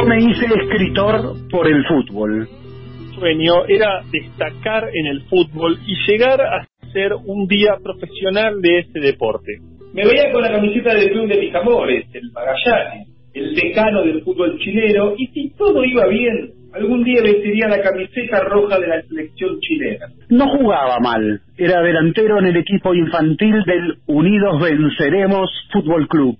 Yo me hice escritor por el fútbol. Sueño era destacar en el fútbol y llegar a ser un día profesional de ese deporte. Me veía con la camiseta del club de mis amores, el Magallanes, el decano del fútbol chileno, y si todo iba bien, algún día vestiría la camiseta roja de la selección chilena. No jugaba mal, era delantero en el equipo infantil del Unidos Venceremos Fútbol Club,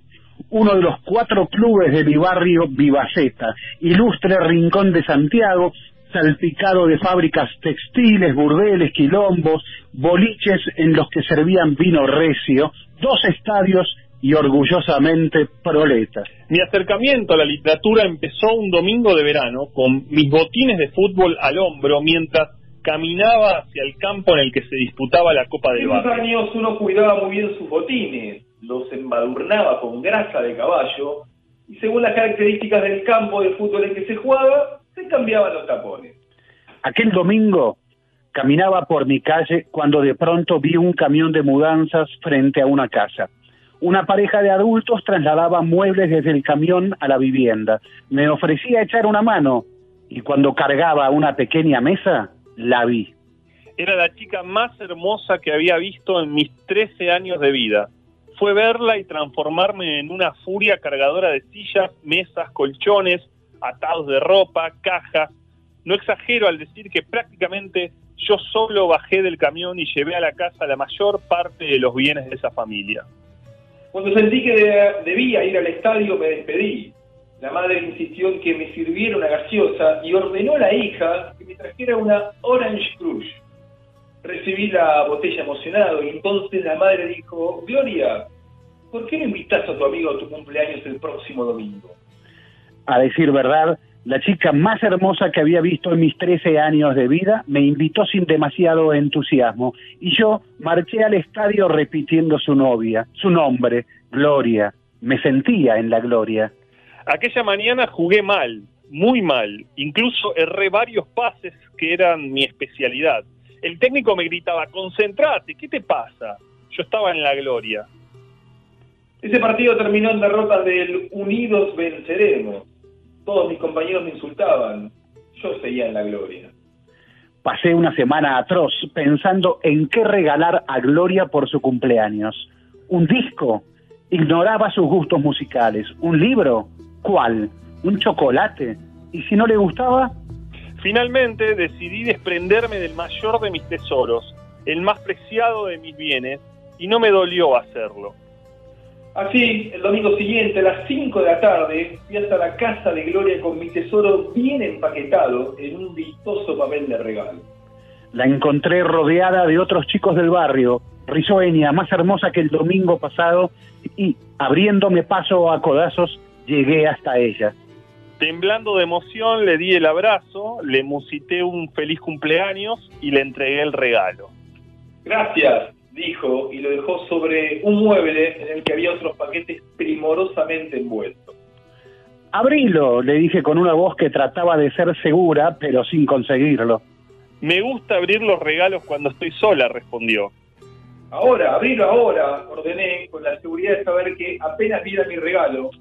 uno de los cuatro clubes de mi barrio Vivaceta, ilustre rincón de Santiago, salpicado de fábricas textiles, burdeles, quilombos, boliches en los que servían vino recio, dos estadios y orgullosamente proleta. Mi acercamiento a la literatura empezó un domingo de verano con mis botines de fútbol al hombro mientras caminaba hacia el campo en el que se disputaba la Copa del En Barrio. esos años uno cuidaba muy bien sus botines, los embadurnaba con grasa de caballo y según las características del campo de fútbol en que se jugaba, se cambiaban los tapones. Aquel domingo caminaba por mi calle cuando de pronto vi un camión de mudanzas frente a una casa. Una pareja de adultos trasladaba muebles desde el camión a la vivienda. Me ofrecía echar una mano y cuando cargaba una pequeña mesa, la vi. Era la chica más hermosa que había visto en mis 13 años de vida. Fue verla y transformarme en una furia cargadora de sillas, mesas, colchones, atados de ropa, cajas. No exagero al decir que prácticamente yo solo bajé del camión y llevé a la casa la mayor parte de los bienes de esa familia. Cuando sentí que de- debía ir al estadio, me despedí. La madre insistió en que me sirviera una gaseosa y ordenó a la hija que me trajera una Orange Crush. Recibí la botella emocionado y entonces la madre dijo, Gloria, ¿por qué no invitas a tu amigo a tu cumpleaños el próximo domingo? A decir verdad, la chica más hermosa que había visto en mis 13 años de vida me invitó sin demasiado entusiasmo y yo marché al estadio repitiendo su novia, su nombre, Gloria. Me sentía en la gloria. Aquella mañana jugué mal, muy mal. Incluso erré varios pases que eran mi especialidad. El técnico me gritaba, concentrate, ¿qué te pasa? Yo estaba en la gloria. Ese partido terminó en derrotas del Unidos Venceremos. Todos mis compañeros me insultaban. Yo seguía en la gloria. Pasé una semana atroz pensando en qué regalar a Gloria por su cumpleaños. ¿Un disco? Ignoraba sus gustos musicales. ¿Un libro? ¿Cuál? ¿Un chocolate? ¿Y si no le gustaba? Finalmente decidí desprenderme del mayor de mis tesoros, el más preciado de mis bienes, y no me dolió hacerlo. Así, el domingo siguiente, a las 5 de la tarde, fui hasta la casa de Gloria con mi tesoro bien empaquetado en un vistoso papel de regalo. La encontré rodeada de otros chicos del barrio, risueña, más hermosa que el domingo pasado, y abriéndome paso a codazos, llegué hasta ella. Temblando de emoción le di el abrazo, le musité un feliz cumpleaños y le entregué el regalo. Gracias, dijo, y lo dejó sobre un mueble en el que había otros paquetes primorosamente envueltos. Abrilo, le dije con una voz que trataba de ser segura, pero sin conseguirlo. Me gusta abrir los regalos cuando estoy sola, respondió. Ahora, abrilo ahora, ordené, con la seguridad de saber que apenas viera mi regalo,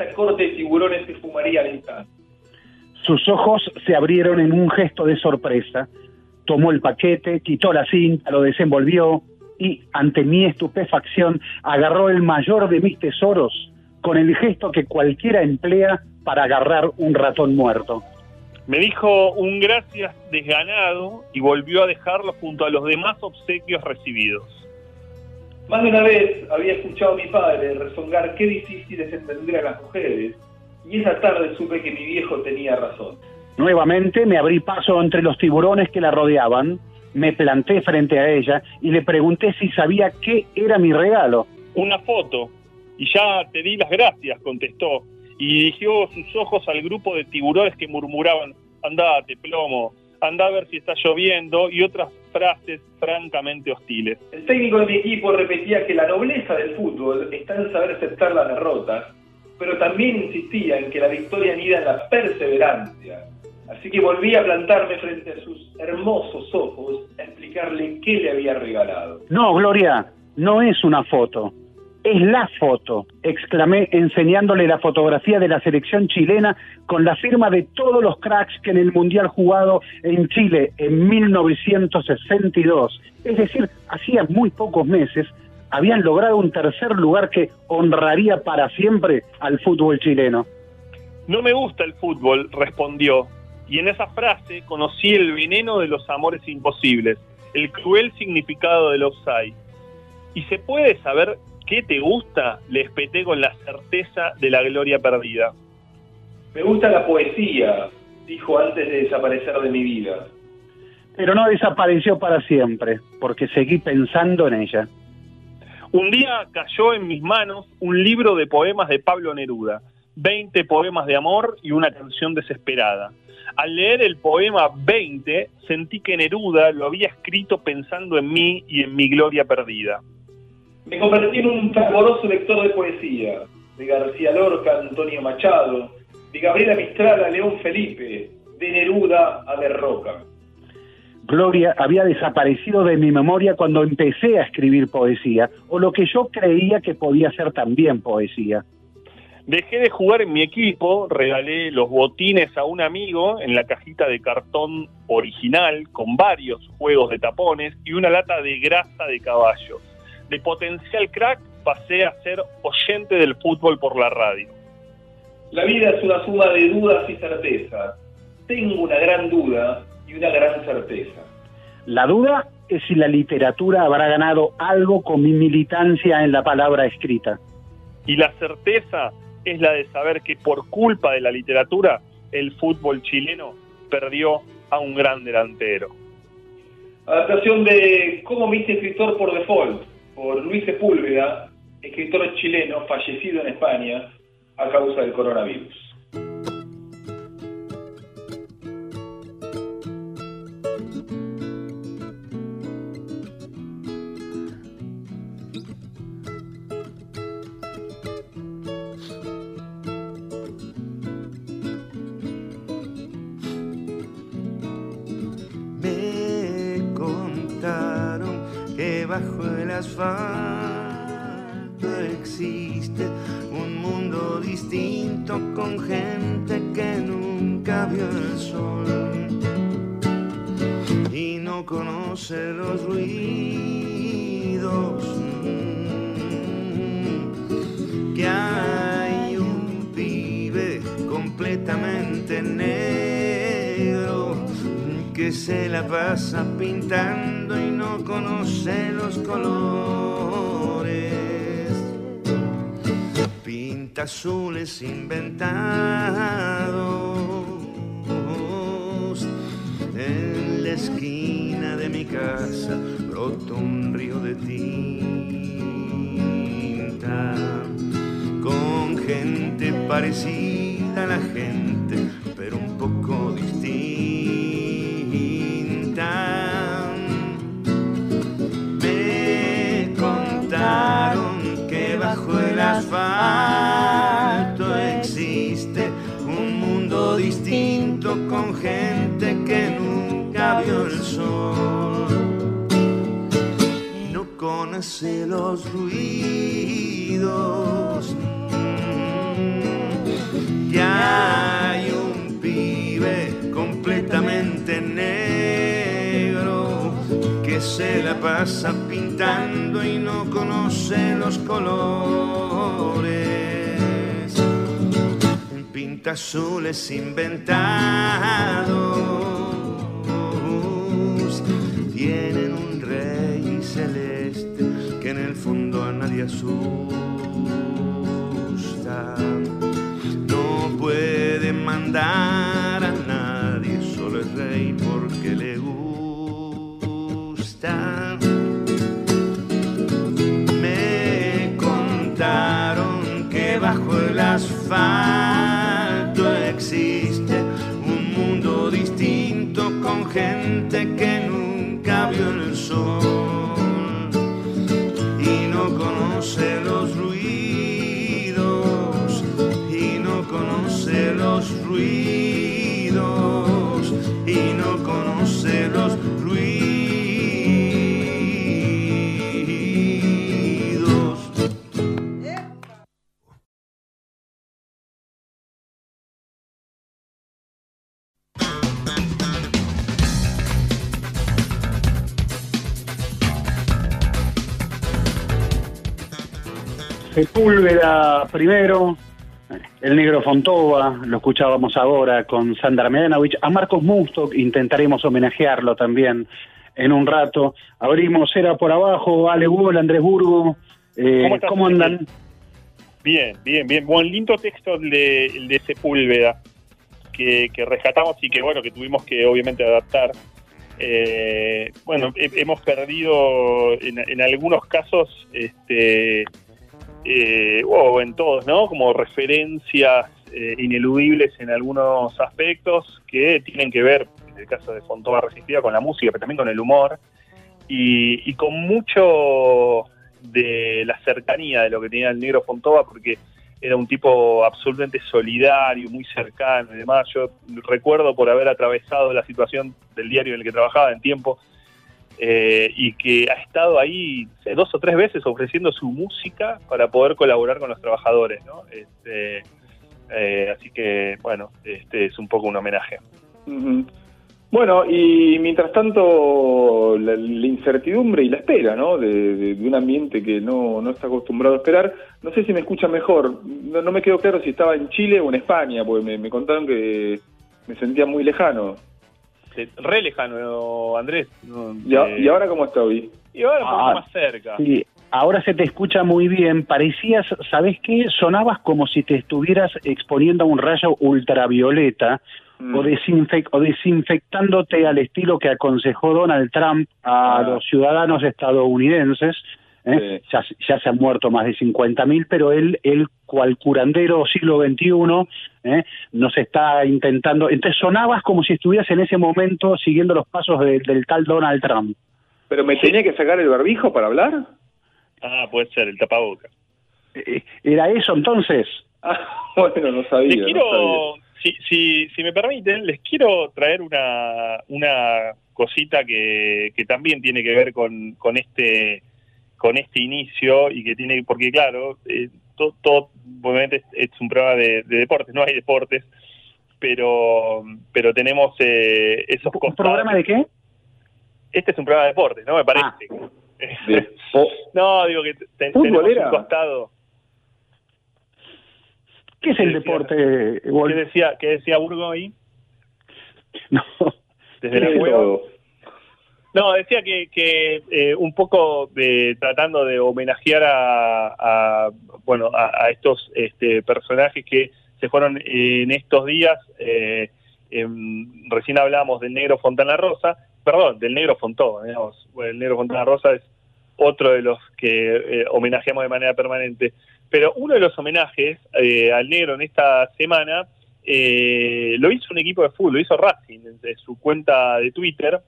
esta corte de tiburones se fumaría al instante. Sus ojos se abrieron en un gesto de sorpresa. Tomó el paquete, quitó la cinta, lo desenvolvió y, ante mi estupefacción, agarró el mayor de mis tesoros con el gesto que cualquiera emplea para agarrar un ratón muerto. Me dijo un gracias desganado y volvió a dejarlo junto a los demás obsequios recibidos. Más de una vez había escuchado a mi padre rezongar qué difícil es entender a las mujeres, y esa tarde supe que mi viejo tenía razón. Nuevamente me abrí paso entre los tiburones que la rodeaban, me planté frente a ella y le pregunté si sabía qué era mi regalo. Una foto. Y ya te di las gracias, contestó, y dirigió sus ojos al grupo de tiburones que murmuraban, andate, plomo, anda a ver si está lloviendo, y otras frases francamente hostiles. El técnico de mi equipo repetía que la nobleza del fútbol está en saber aceptar las derrotas, pero también insistía en que la victoria anida en la perseverancia. Así que volví a plantarme frente a sus hermosos ojos a explicarle qué le había regalado. No, Gloria, no es una foto. Es la foto, exclamé enseñándole la fotografía de la selección chilena con la firma de todos los cracks que en el Mundial jugado en Chile en 1962, es decir, hacía muy pocos meses, habían logrado un tercer lugar que honraría para siempre al fútbol chileno. No me gusta el fútbol, respondió, y en esa frase conocí el veneno de los amores imposibles, el cruel significado del offside. ¿Y se puede saber qué te gusta? Le espeté con la certeza de la gloria perdida. Me gusta la poesía, dijo antes de desaparecer de mi vida. Pero no desapareció para siempre, porque seguí pensando en ella. Un día cayó en mis manos un libro de poemas de Pablo Neruda, 20 poemas de amor y una canción desesperada. Al leer el poema 20, sentí que Neruda lo había escrito pensando en mí y en mi gloria perdida. Me convertí en un fervoroso lector de poesía, de García Lorca Antonio Machado, de Gabriela Mistral a León Felipe, de Neruda a De Roca. Gloria había desaparecido de mi memoria cuando empecé a escribir poesía, o lo que yo creía que podía ser también poesía. Dejé de jugar en mi equipo, regalé los botines a un amigo en la cajita de cartón original con varios juegos de tapones y una lata de grasa de caballo. De potencial crack pasé a ser oyente del fútbol por la radio. La vida es una suma de dudas y certezas. Tengo una gran duda y una gran certeza. La duda es si la literatura habrá ganado algo con mi militancia en la palabra escrita. Y la certeza es la de saber que por culpa de la literatura el fútbol chileno perdió a un gran delantero. Adaptación de Cómo me hice escritor por default, por Luis Sepúlveda, escritor chileno fallecido en España a causa del coronavirus. Asfalto existe un mundo distinto con gente que nunca vio el sol y no conoce los ruidos que hay un pibe completamente negro que se la pasa pintando conoce los colores. Pinta azules inventados. En la esquina de mi casa brota un río de tinta. Con gente parecida a la gente, y no conoce los colores. Pinta azules inventados. Tienen un rey celeste que en el fondo a nadie asusta. No puede mandar asfalto existe un mundo distinto con gente primero, el negro Fontova, lo escuchábamos ahora con Sandra Medanovich, a Marcos Musto, intentaremos homenajearlo también en un rato. Abrimos Era por abajo, Ale Bull, Andrés Burgo, eh, ¿cómo, andan? Bien, bien, bien. Buen lindo texto el de, el de Sepúlveda, que, que rescatamos y que bueno, que tuvimos que obviamente adaptar. Eh, bueno, hemos perdido en, en, algunos casos, este, eh, o en todos, ¿no? Como referencias eh, ineludibles en algunos aspectos que tienen que ver, en el caso de Fontova Resistida, con la música, pero también con el humor, y, y con mucho de la cercanía de lo que tenía el negro Fontova, porque era un tipo absolutamente solidario, muy cercano y demás. Yo recuerdo por haber atravesado la situación del diario en el que trabajaba en tiempo, eh, y que ha estado ahí dos o tres veces ofreciendo su música para poder colaborar con los trabajadores, ¿no? Este, eh, así que, bueno, este es un poco un homenaje. Bueno, y mientras tanto, la, incertidumbre y la espera, ¿no? De, un ambiente que no, no, está acostumbrado a esperar. No sé si me escucha mejor. No, me quedó claro si estaba en Chile o en España, porque me contaron que me sentía muy lejano. Re lejano, Andrés. ¿Y, ¿Y, ahora cómo está hoy? Y ahora un poco ah, más cerca. Sí, ahora se te escucha muy bien. Parecías, ¿sabes qué? Sonabas como si te estuvieras exponiendo a un rayo ultravioleta mm. o, o desinfectándote al estilo que aconsejó Donald Trump a ah. los ciudadanos estadounidenses ¿eh? ya, se han muerto más de 50.000, pero él, él, cual curandero siglo XXI, ¿eh? nos está intentando. Entonces sonabas como si estuvieras en ese momento siguiendo los pasos del tal Donald Trump. ¿Pero me tenía que sacar el barbijo para hablar? Ah, puede ser, el tapaboca. Eh, ¿Era eso entonces? Ah, bueno, no sabía. quiero, Si, si, si me permiten, les quiero traer una, una cosita que, que también tiene que ver con, con este con este inicio y que tiene, porque claro, eh, todo, obviamente es, un programa de, deportes, no hay deportes, pero pero tenemos eh, esos ¿Un programa de qué? Este es un programa de deportes, ¿no? Me parece. Ah. no, digo que tenemos un costado. ¿Qué es el deporte? ¿Qué decía, qué decía Burgo ahí? No. Desde la juego. No, decía que, que eh, un poco de, tratando de homenajear a, bueno a, estos este, personajes que se fueron en estos días. Eh, recién hablábamos del negro Fontana Rosa, perdón, del negro Fontó, digamos. el negro Fontana Rosa es otro de los que eh, homenajeamos de manera permanente. Pero uno de los homenajes al negro en esta semana lo hizo un equipo de fútbol, lo hizo Racing desde su cuenta de Twitter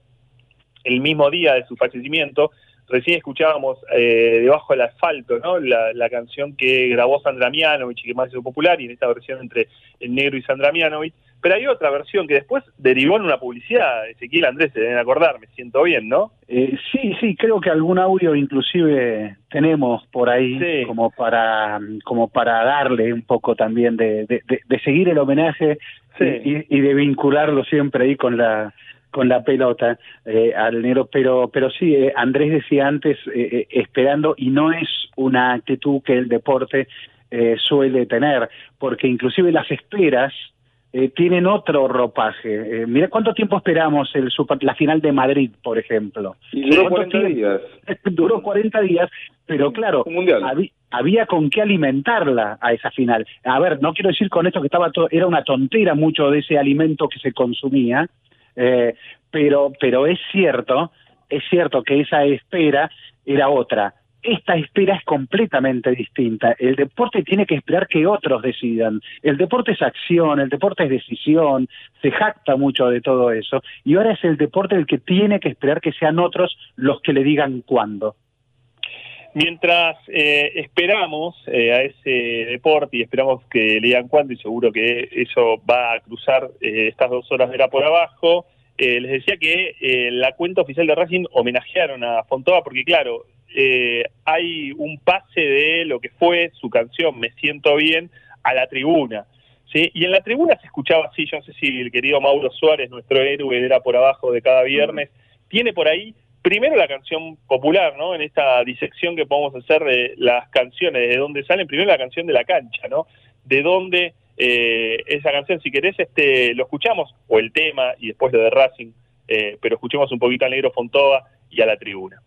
el mismo día de su fallecimiento. Recién escuchábamos eh, Debajo del asfalto, ¿no? La, canción que grabó Sandra Mianovich y que más hizo popular, y en esta versión entre el negro y Sandra Mianovich. Pero hay otra versión que después derivó en una publicidad. Ezequiel Andrés, se deben acordar, me siento bien, ¿no? Eh, sí, sí, creo que algún audio inclusive tenemos por ahí como para como para darle un poco también de, de, seguir el homenaje y, y de vincularlo siempre ahí con la con la pelota eh, al negro, pero, pero sí, eh, Andrés decía antes, eh, esperando, y no es una actitud que el deporte suele tener, porque inclusive las esperas tienen otro ropaje. mira cuánto tiempo esperamos el la final de Madrid, por ejemplo. Y duró 40 días. duró 40 días, pero claro, había con qué alimentarla a esa final. A ver, no quiero decir con esto que estaba todo, era una tontera mucho de ese alimento que se consumía, eh, pero, pero es cierto, es cierto que esa espera era otra. Esta espera es completamente distinta. El deporte tiene que esperar que otros decidan. El deporte es acción, el deporte es decisión, se jacta mucho de todo eso. Y ahora es el deporte el que tiene que esperar que sean otros los que le digan cuándo. Mientras eh, esperamos eh, a ese deporte y esperamos que le digan cuándo, y seguro que eso va a cruzar eh, estas dos horas de la por abajo, les decía que la cuenta oficial de Racing homenajearon a Fontova porque, claro, hay un pase de lo que fue su canción Me Siento Bien a la tribuna. ¿sí? Y en la tribuna se escuchaba así, yo no sé si el querido Mauro Suárez, nuestro héroe, era por abajo de cada viernes, tiene por ahí primero la canción popular, ¿no? En esta disección que podemos hacer de las canciones, de dónde salen, primero la canción de la cancha, ¿no? De dónde eh, esa canción, si querés, este, lo escuchamos, o el tema, y después lo de Racing, eh, pero escuchemos un poquito al negro Fontova y a la tribuna.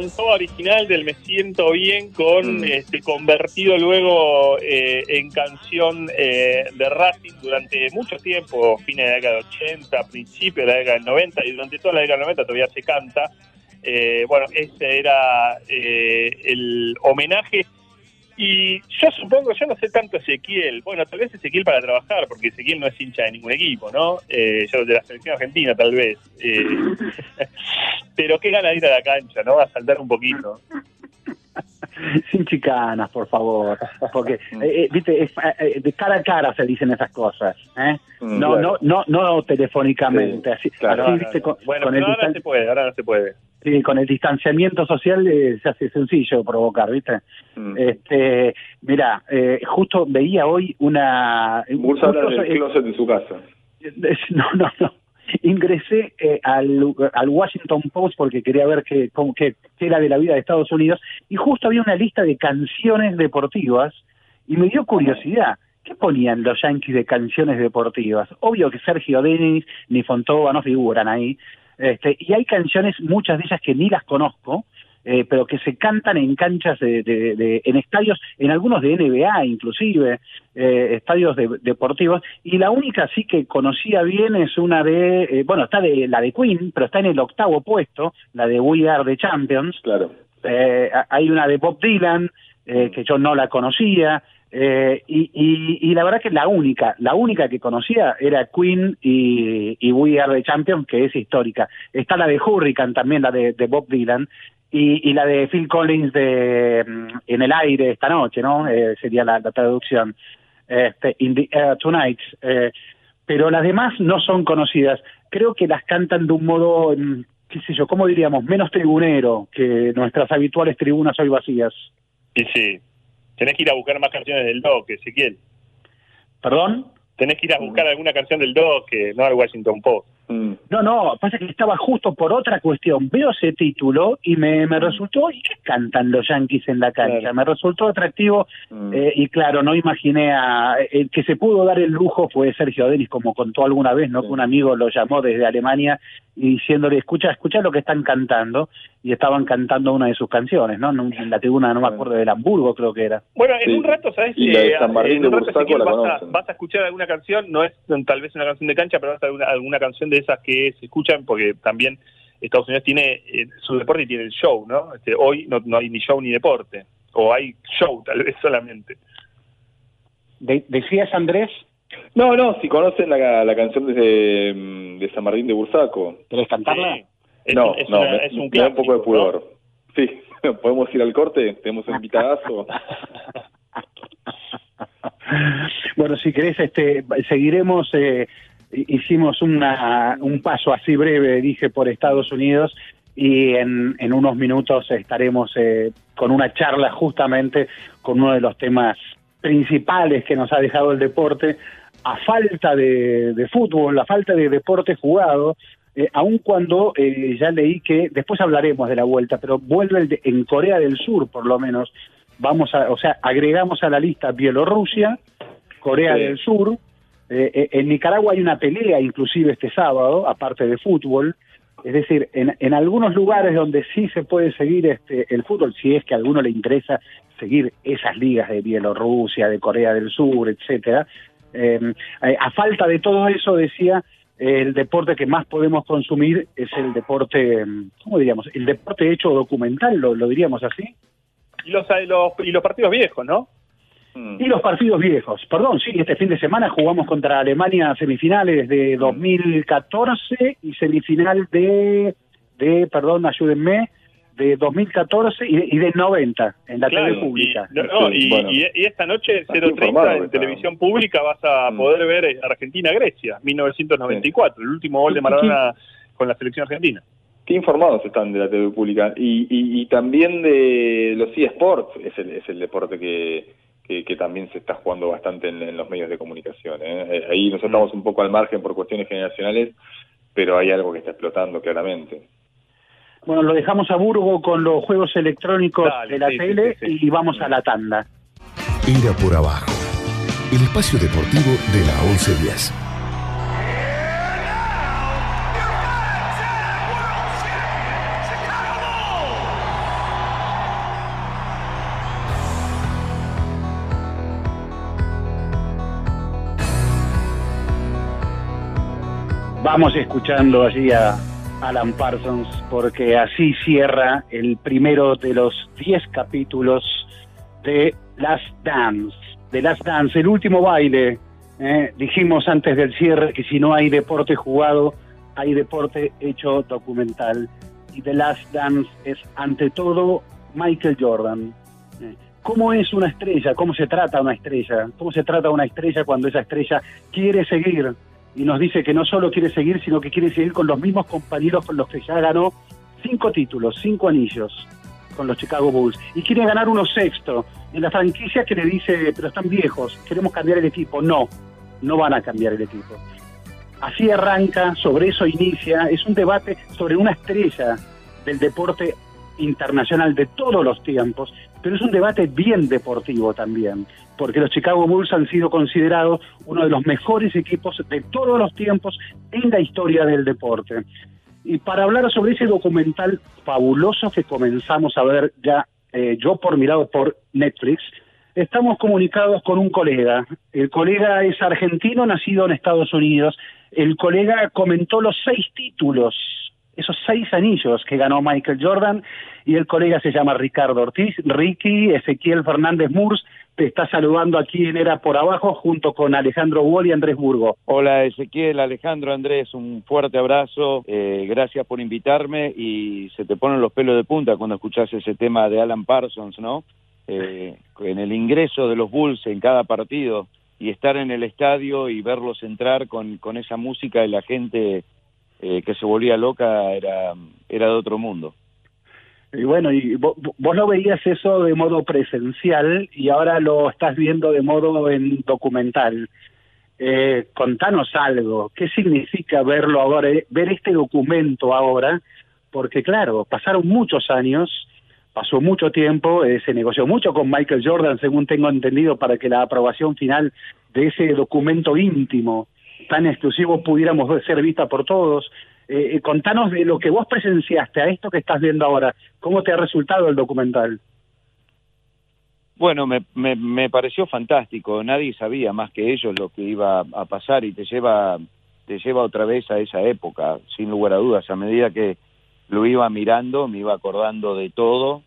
Del Fontova original, del Me Siento Bien, con Mm. este convertido luego eh, en canción eh, de Racing durante mucho tiempo, fines de la década de 80, principios de la década del 90, y durante toda la década del 90 todavía se canta. Eh, bueno, ese era eh, el homenaje. Y yo supongo, yo no sé tanto Ezequiel, bueno, tal vez Ezequiel para trabajar, porque Ezequiel no es hincha de ningún equipo, ¿no? Eh, yo de la selección argentina tal vez. Eh, pero qué gana de ir a la cancha, ¿no? A saltar un poquito. Sin chicanas, por favor. Porque, eh, eh, viste, es, eh, eh, de cara a cara se dicen esas cosas. ¿eh? Mm, no, claro. no, no, no telefónicamente. Sí, así, claro. así, No, no, viste, no. con, bueno, con el pero ahora se puede, ahora no se puede. sí, con el distanciamiento social se hace sencillo provocar, ¿viste? Mm. Este, mira, eh, justo veía hoy una... Bursa habla del closet de su casa. No, no, no. Ingresé eh, al, Washington Post porque quería ver qué era de la vida de Estados Unidos y justo había una lista de canciones deportivas y me dio curiosidad. ¿Qué ponían los Yankees de canciones deportivas? Obvio que Sergio Denis ni Fontova no figuran ahí. Este, y hay canciones, muchas de ellas que ni las conozco, eh, pero que se cantan en canchas de, de- de- en estadios, en algunos de NBA inclusive, eh, estadios de- deportivos, y la única sí que conocía bien es una de, eh, bueno, está de la de Queen, pero está en el octavo puesto, la de We Are the Champions, Claro. eh, hay una de Bob Dylan, eh, que yo no la conocía, eh, y, y, y la verdad que la única, la única que conocía era Queen y, y We Are the Champions, que es histórica. Está la de Hurricane también, la de, de Bob Dylan, y, y la de Phil Collins de mm, En el aire esta noche, ¿no? Eh, sería la, la traducción. Este, In the Air Tonight. Eh, pero las demás no son conocidas. Creo que las cantan de un modo, mm, qué sé yo, ¿cómo diríamos? Menos tribunero que nuestras habituales tribunas hoy vacías. Y sí, tenés que ir a buscar más canciones del Doc, Ezequiel. ¿Perdón? Tenés que ir a buscar alguna canción del Doc, no al Washington Post. Mm. No, no, pasa que estaba justo por otra cuestión. Veo ese título y me, me resultó, ¿y qué cantan los Yankees en la cancha? Claro. Me resultó atractivo Mm. eh, y claro, no imaginé a... El que se pudo dar el lujo fue Sergio Denis, como contó alguna vez, ¿no? Sí. Que un amigo lo llamó desde Alemania y diciéndole, escucha, escucha lo que están cantando. Y estaban cantando una de sus canciones, ¿no? En la tribuna, no me acuerdo, del Hamburgo creo que era. Bueno, en Sí. un rato, ¿sabes? Y la de Eh, San Martín en de un rato, Bursaco Ezequiel, la vas, a, vas a escuchar alguna canción, no es mm, tal vez una canción de cancha, pero vas a alguna, alguna canción de esas que se escuchan, porque también Estados Unidos tiene eh, su deporte y tiene el show, ¿no? Este, hoy no, no hay ni show ni deporte, o hay show tal vez solamente. De- ¿Decías, Andrés? No, no, si conocen la, la canción de, mm, de San Martín de Bursaco. ¿Querés cantarla? Sí. Es, no, es no, una- me, es un me da un poco de clásico, pudor. Sí, podemos ir al corte, tenemos un invitadazo. Bueno, si querés, este, seguiremos. eh, hicimos una, un paso así breve, dije, por Estados Unidos y en, en unos minutos estaremos eh, con una charla justamente con uno de los temas principales que nos ha dejado el deporte, a falta de, de fútbol, a falta de deporte jugado. eh, aun cuando eh, ya leí que, después hablaremos de la vuelta, pero vuelve el de- en Corea del Sur, por lo menos, vamos a, o sea, agregamos a la lista Bielorrusia, Corea Sí. del Sur, eh, eh, en Nicaragua hay una pelea inclusive este sábado, aparte de fútbol, es decir, en, algunos lugares donde sí se puede seguir este, el fútbol, si es que a alguno le interesa seguir esas ligas de Bielorrusia, de Corea del Sur, etcétera, eh, eh, a falta de todo eso, decía, eh, el deporte que más podemos consumir es el deporte, mm, ¿cómo diríamos? El deporte hecho documental, lo, lo diríamos así. Y los, los, y los partidos viejos, ¿no? Mm. Y los partidos viejos. Perdón, sí, este fin de semana jugamos contra Alemania semifinales de 2014 y semifinal de, de perdón, ayúdenme, de 2014 y de, y de 90 en la Claro, TV pública. Y, no, no, y- Bueno. y- y esta noche, Está 0.30 informado en televisión pública, vas a Mm. poder ver eh, Argentina-Grecia, 1994, el último gol de Maradona con la selección argentina. Qué informados están de la TV pública. Y, y, y también de los eSports, es el, es el deporte que, que, que también se está jugando bastante en, en los medios de comunicación. ¿eh? Eh, Ahí nosotros estamos un poco al margen por cuestiones generacionales, pero hay algo que está explotando claramente. Bueno, lo dejamos a Burgo con los juegos electrónicos Dale, de la sí, tele sí, sí. y vamos a la tanda. Era por abajo. El espacio deportivo de la 1110. Vamos escuchando allí a Alan Parsons porque así cierra el primero de los 10 capítulos de Last Dance. De Last Dance, el último baile. ¿eh? Dijimos antes del cierre que si no hay deporte jugado, hay deporte hecho documental. Y The Last Dance es ante todo Michael Jordan. ¿eh? ¿Cómo es una estrella? ¿Cómo se trata una estrella? ¿Cómo se trata una estrella cuando esa estrella quiere seguir? Y nos dice que no solo quiere seguir, sino que quiere seguir con los mismos compañeros con los que ya ganó cinco títulos, cinco anillos con los Chicago Bulls. Y quiere ganar uno sexto en la franquicia que le dice, pero están viejos, queremos cambiar el equipo. No, no van a cambiar el equipo. Así arranca, sobre eso inicia, es un debate sobre una estrella del deporte internacional de todos los tiempos, pero es un debate bien deportivo también, porque los Chicago Bulls han sido considerados uno de los mejores equipos de todos los tiempos en la historia del deporte. Y para hablar sobre ese documental fabuloso que comenzamos a ver ya, eh, yo por mirado por Netflix, estamos comunicados con un colega. El colega es argentino, nacido en Estados Unidos. El colega comentó los seis títulos esos seis anillos que ganó Michael Jordan y el colega se llama Ricardo Ortiz. Ricky, Ezequiel Fernández Murs, te está saludando aquí en Era por Abajo junto con Alejandro Wall y Andrés Burgo. Hola Ezequiel, Alejandro, Andrés, un fuerte abrazo, eh, gracias por invitarme y se te ponen los pelos de punta cuando escuchás ese tema de Alan Parsons, ¿no? Eh, en el ingreso de los Bulls en cada partido y estar en el estadio y verlos entrar con, con esa música y la gente eh, que se volvía loca era, era de otro mundo. Y bueno, y vos, vos lo veías eso de modo presencial y ahora lo estás viendo de modo en documental. Eh, contanos algo, ¿qué significa verlo ahora, eh, ver este documento ahora? Porque claro, pasaron muchos años, pasó mucho tiempo, eh, se negoció mucho con Michael Jordan, según tengo entendido, para que la aprobación final de ese documento íntimo tan exclusivo pudiéramos ser vista por todos. Eh, eh, contanos de lo que vos presenciaste a esto que estás viendo ahora. ¿Cómo te ha resultado el documental? Bueno, me, me, me pareció fantástico. Nadie sabía más que ellos lo que iba a pasar y te lleva, te lleva otra vez a esa época, sin lugar a dudas. A medida que lo iba mirando, me iba acordando de todo,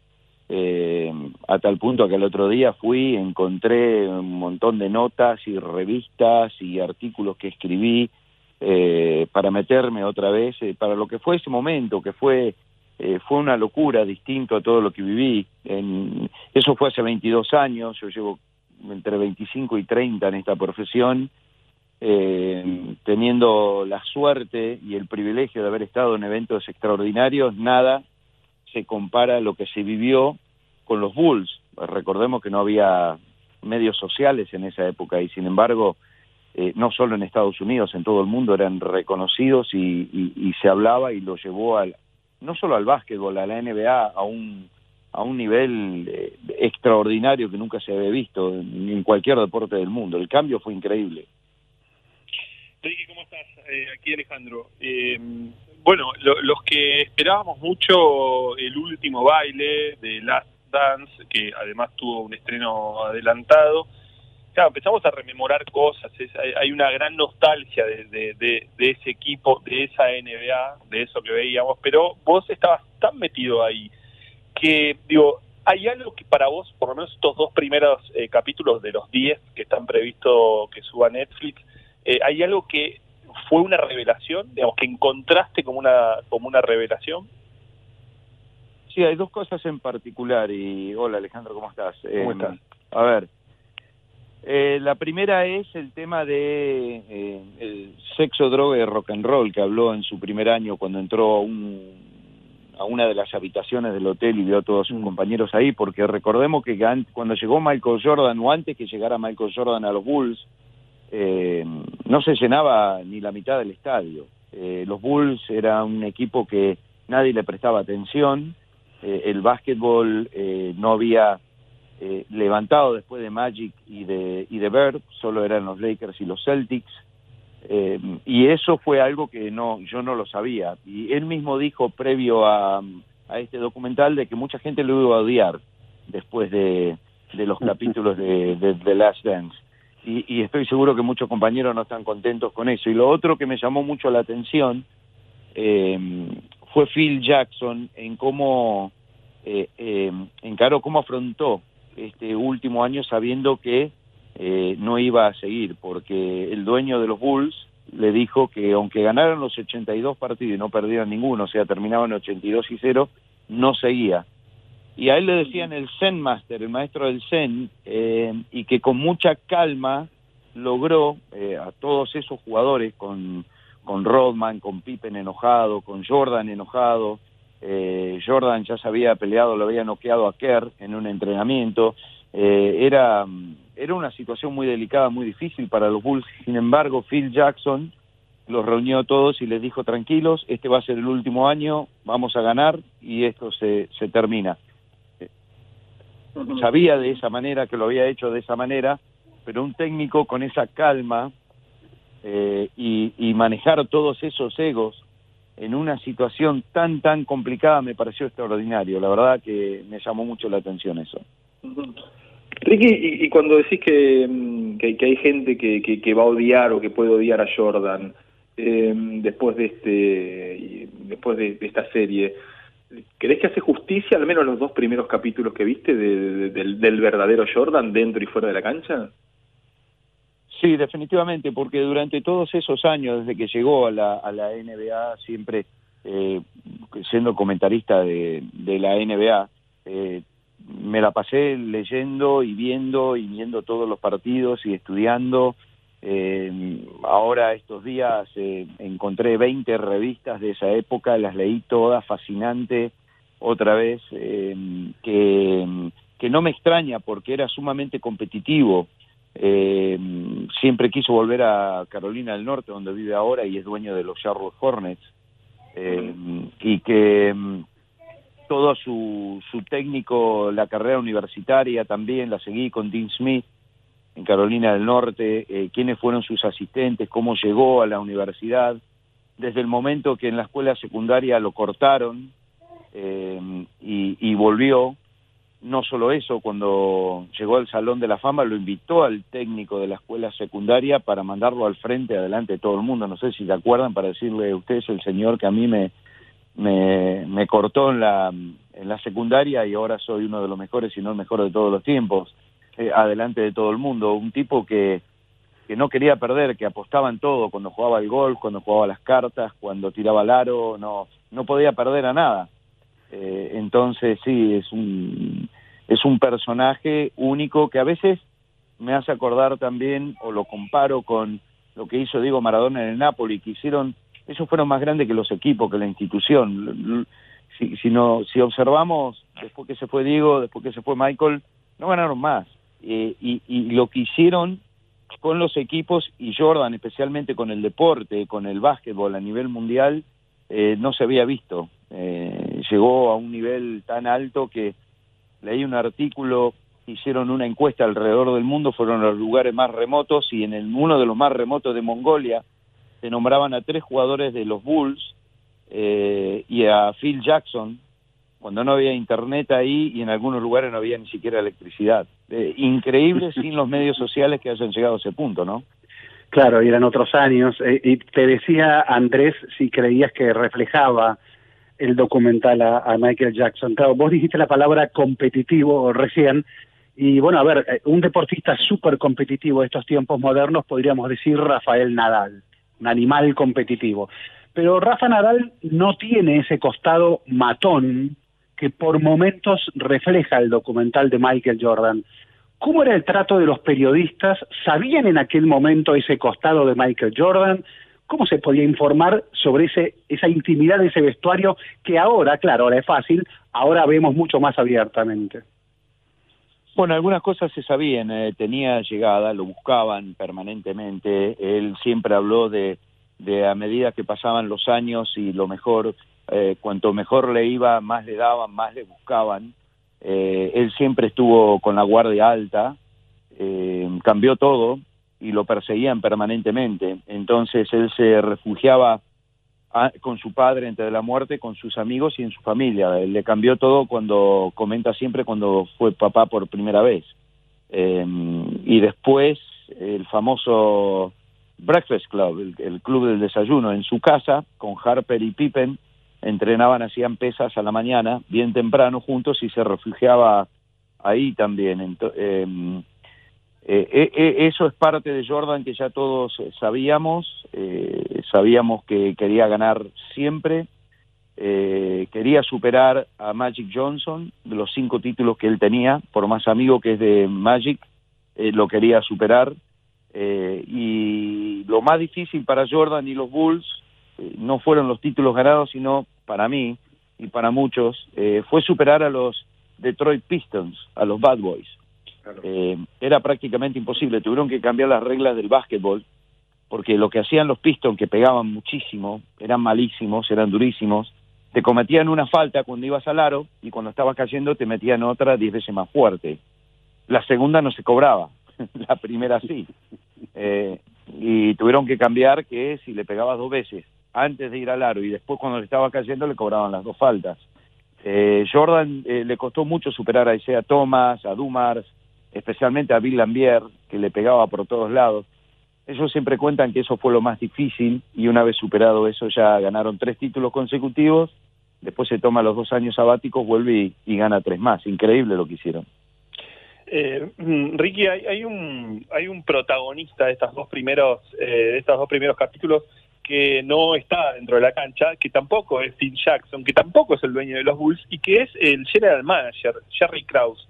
eh, a tal punto que el otro día fui, encontré un montón de notas y revistas y artículos que escribí eh, para meterme otra vez, eh, para lo que fue ese momento, que fue eh, fue una locura distinto a todo lo que viví. En, eso fue hace 22 años, yo llevo entre 25 y 30 en esta profesión, eh, teniendo la suerte y el privilegio de haber estado en eventos extraordinarios, nada se compara lo que se vivió con los Bulls. Recordemos que no había medios sociales en esa época y sin embargo eh, no solo en Estados Unidos, en todo el mundo eran reconocidos y, se hablaba y lo llevó al, no solo al básquetbol, a la NBA, a un, a un nivel eh, extraordinario que nunca se había visto en, cualquier deporte del mundo. El cambio fue increíble. Ricky, ¿cómo estás? Eh, aquí Alejandro. Bueno, lo- los que esperábamos mucho el último baile de Last Dance, que además tuvo un estreno adelantado, claro, empezamos a rememorar cosas, es- hay, hay una gran nostalgia de, de- de- de ese equipo, de esa NBA, de eso que veíamos, pero vos estabas tan metido ahí que, digo, ¿hay algo que para vos, por lo menos estos dos primeros eh, capítulos de los 10 que están previstos que suba Netflix, eh, ¿hay algo que fue una revelación, digamos, que encontraste como una, como una revelación? Sí, hay dos cosas en particular y hola Alejandro, ¿cómo estás? ¿Cómo Eh, estás? A ver, eh, la primera es el tema de eh, el sexo, droga y rock and roll que habló en su primer año cuando entró a, un, a una de las habitaciones del hotel y vio a todos sus Mm. compañeros ahí, porque recordemos que an- cuando llegó Michael Jordan o antes que llegara Michael Jordan a los Bulls, eh, no se llenaba ni la mitad del estadio. Eh, los Bulls era un equipo que nadie le prestaba atención, eh, el básquetbol eh, no había levantado después de Magic y de, y de Bird, solo eran los Lakers y los Celtics, y eso fue algo que no yo no lo sabía. Y él mismo dijo previo a, a este documental de que mucha gente lo iba a odiar después de, de los capítulos de, de The Last Dance. Y, y estoy seguro que muchos compañeros no están contentos con eso. Y lo otro que me llamó mucho la atención eh, fue Phil Jackson en cómo eh, eh, encaró, cómo afrontó este último año sabiendo que eh, no iba a seguir, porque el dueño de los Bulls le dijo que aunque ganaran los 82 partidos y no perdieran ninguno, o sea, terminaban 82 y 0, no seguía. Y a él le decían el Zen Master, el maestro del Zen, eh, y que con mucha calma logró eh, a todos esos jugadores, con, con Rodman, con Pippen enojado, con Jordan enojado, eh, Jordan ya se había peleado, lo había noqueado a Kerr en un entrenamiento, eh, era, era una situación muy delicada, muy difícil para los Bulls, sin embargo Phil Jackson los reunió a todos y les dijo tranquilos, este va a ser el último año, vamos a ganar y esto se, se termina. Sabía de esa manera que lo había hecho de esa manera, pero un técnico con esa calma eh, y, y manejar todos esos egos en una situación tan, tan complicada me pareció extraordinario. La verdad que me llamó mucho la atención eso. Ricky, y, y cuando decís que, mm, que, que hay gente que, que, que va a odiar o que puede odiar a Jordan eh, después de este después de, de esta serie, ¿crees que hace justicia al menos los dos primeros capítulos que viste de- de- del, verdadero Jordan dentro y fuera de la cancha? Sí, definitivamente, porque durante todos esos años, desde que llegó a la, a la NBA, siempre eh, siendo comentarista de, de la NBA, eh, me la pasé leyendo y viendo y viendo todos los partidos y estudiando. Eh, ahora estos días eh, encontré 20 revistas de esa época, las leí todas, fascinante, otra vez, eh, que, que no me extraña porque era sumamente competitivo. Siempre quiso volver a Carolina del Norte, donde vive ahora y es dueño de los Charlotte Hornets. Y que todo su, su técnico, la carrera universitaria también la seguí con Dean Smith en Carolina del Norte, eh, quiénes fueron sus asistentes, cómo llegó a la universidad, desde el momento que en la escuela secundaria lo cortaron eh, y, volvió, no solo eso, cuando llegó al Salón de la Fama lo invitó al técnico de la escuela secundaria para mandarlo al frente, adelante de todo el mundo, no sé si se acuerdan, para decirle, usted es el señor que a mí me, me, me cortó en la, en la secundaria y ahora soy uno de los mejores, si no el mejor de todos los tiempos, eh, adelante de todo el mundo, un tipo que, que no quería perder, que apostaba en todo, cuando jugaba el golf, cuando jugaba las cartas, cuando tiraba el aro, no, no podía perder a nada. Eh, entonces sí, es un, es un personaje único que a veces me hace acordar también, o lo comparo con lo que hizo Diego Maradona en el Napoli, que hicieron, ellos fueron más grandes que los equipos, que la institución. Si, si, no, si observamos, después que se fue Diego, después que se fue Michael, no ganaron más. Eh, y, y lo que hicieron con los equipos y Jordan especialmente con el deporte, con el básquetbol a nivel mundial, eh, no se había visto. Eh, llegó a un nivel tan alto que leí un artículo, hicieron una encuesta alrededor del mundo, fueron los lugares más remotos y en el, uno de los más remotos de Mongolia se nombraban a tres jugadores de los Bulls eh, y a Phil Jackson, cuando no había internet ahí y en algunos lugares no había ni siquiera electricidad. Eh, increíble sin los medios sociales que hayan llegado a ese punto, ¿no? Claro, y eran otros años. Eh, y te decía, Andrés, si creías que reflejaba el documental a, a Michael Jackson. Claro, vos dijiste la palabra competitivo recién, y bueno, a ver, eh, un deportista súper competitivo de estos tiempos modernos podríamos decir Rafael Nadal, un animal competitivo. Pero Rafa Nadal no tiene ese costado matón que por momentos refleja el documental de Michael Jordan. ¿Cómo era el trato de los periodistas? ¿Sabían en aquel momento ese costado de Michael Jordan? ¿Cómo se podía informar sobre ese, esa intimidad de ese vestuario que ahora, claro, ahora es fácil, ahora vemos mucho más abiertamente? Bueno, algunas cosas se sabían, eh, tenía llegada, lo buscaban permanentemente, él siempre habló de, de a medida que pasaban los años y lo mejor, eh, cuanto mejor le iba, más le daban, más le buscaban, eh, él siempre estuvo con la guardia alta, eh, cambió todo y lo perseguían permanentemente, entonces él se refugiaba a- con su padre entre la muerte, con sus amigos y en su familia. Él le cambió todo cuando comenta siempre cuando fue papá por primera vez. Eh, y después el famoso Breakfast Club, el club del desayuno, en su casa, con Harper y Pippen, entrenaban, hacían pesas a la mañana, bien temprano juntos, y se refugiaba ahí también. Ento- eh, eh, eh, eso es parte de Jordan que ya todos sabíamos, sabíamos que quería ganar siempre, quería superar a Magic Johnson, de los cinco títulos que él tenía, por más amigo que es de Magic, lo quería superar, y lo más difícil para Jordan y los Bulls eh, no fueron los títulos ganados, sino para mí y para muchos, eh, fue superar a los Detroit Pistons, a los Bad Boys. Eh, era prácticamente imposible. Tuvieron que cambiar las reglas del básquetbol porque lo que hacían los Pistons, que pegaban muchísimo, eran malísimos, eran durísimos, te cometían una falta cuando ibas al aro y cuando estabas cayendo te metían otra diez veces más fuerte. La segunda no se cobraba, la primera sí. Eh, y tuvieron que cambiar que si le pegabas dos veces antes de ir al aro y después cuando le estaba cayendo le cobraban las dos faltas. Eh, Jordan eh, le costó mucho superar a Isaiah Thomas, a Dumars, especialmente a Bill Lambier, que le pegaba por todos lados. Ellos siempre cuentan que eso fue lo más difícil y una vez superado eso ya ganaron tres títulos consecutivos, después se toma los dos años sabáticos, vuelve y, gana tres más. Increíble lo que hicieron. Eh, mm, Ricky, hay, hay un hay un protagonista de estas dos primeros eh, de estos dos primeros capítulos que no está dentro de la cancha, que tampoco es Phil Jackson, que tampoco es el dueño de los Bulls y que es el general manager Jerry Krause.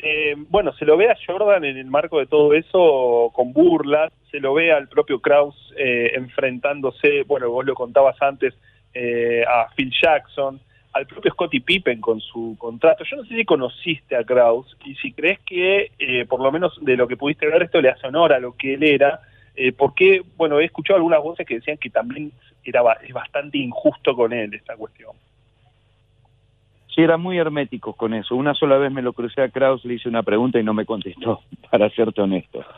Eh, bueno, se lo ve a Jordan en el marco de todo eso con burlas, se lo ve al propio Krause eh, enfrentándose, bueno, vos lo contabas antes, eh, a Phil Jackson, al propio Scottie Pippen con su contrato. Yo no sé si conociste a Kraus y si crees que, eh, por lo menos de lo que pudiste ver, esto le hace honor a lo que él era, eh, porque, bueno, he escuchado algunas voces que decían que también era es bastante injusto con él esta cuestión. Sí, eran muy herméticos con eso. Una sola vez me lo crucé a Kraus, le hice una pregunta y no me contestó, para serte honesto.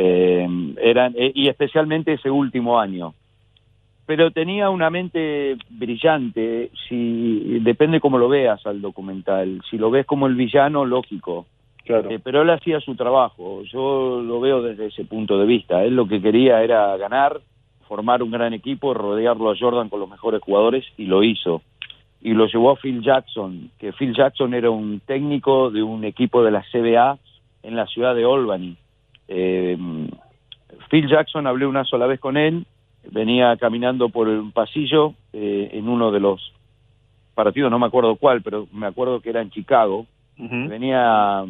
Eh, eran, eh, y especialmente ese último año. Pero tenía una mente brillante, si depende cómo lo veas al documental. Si lo ves como el villano, lógico. Claro. Eh, pero él hacía su trabajo. Yo lo veo desde ese punto de vista. Él lo que quería era ganar, formar un gran equipo, rodearlo a Jordan con los mejores jugadores y lo hizo. Y lo llevó a Phil Jackson, que Phil Jackson era un técnico de un equipo de la CBA en la ciudad de Albany. Eh, Phil Jackson hablé una sola vez con él, venía caminando por un pasillo eh, en uno de los partidos, no me acuerdo cuál, pero me acuerdo que era en Chicago. Venía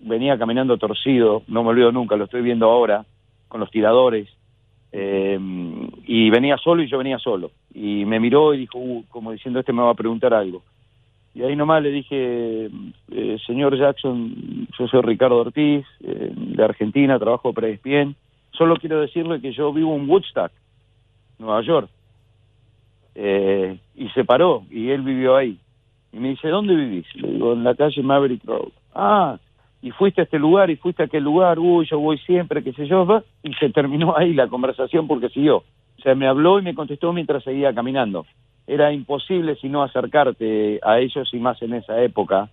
venía caminando torcido, no me olvido nunca, lo estoy viendo ahora, con los tiradores. Eh, y venía solo y yo venía solo. Y me miró y dijo, "Uh", como diciendo, este me va a preguntar algo. Y ahí nomás le dije, eh, señor Jackson, yo soy Ricardo Ortiz, eh, de Argentina, trabajo para ESPN, Solo quiero decirle que yo vivo en Woodstock, Nueva York. Eh, y se paró, y él vivió ahí. Y me dice, ¿dónde vivís? Le digo, en la calle Maverick Road. Ah, y fuiste a este lugar, y fuiste a aquel lugar, uy, yo voy siempre, qué sé yo, y se terminó ahí la conversación porque siguió. O sea, me habló y me contestó mientras seguía caminando. Era imposible si no acercarte a ellos y más en esa época.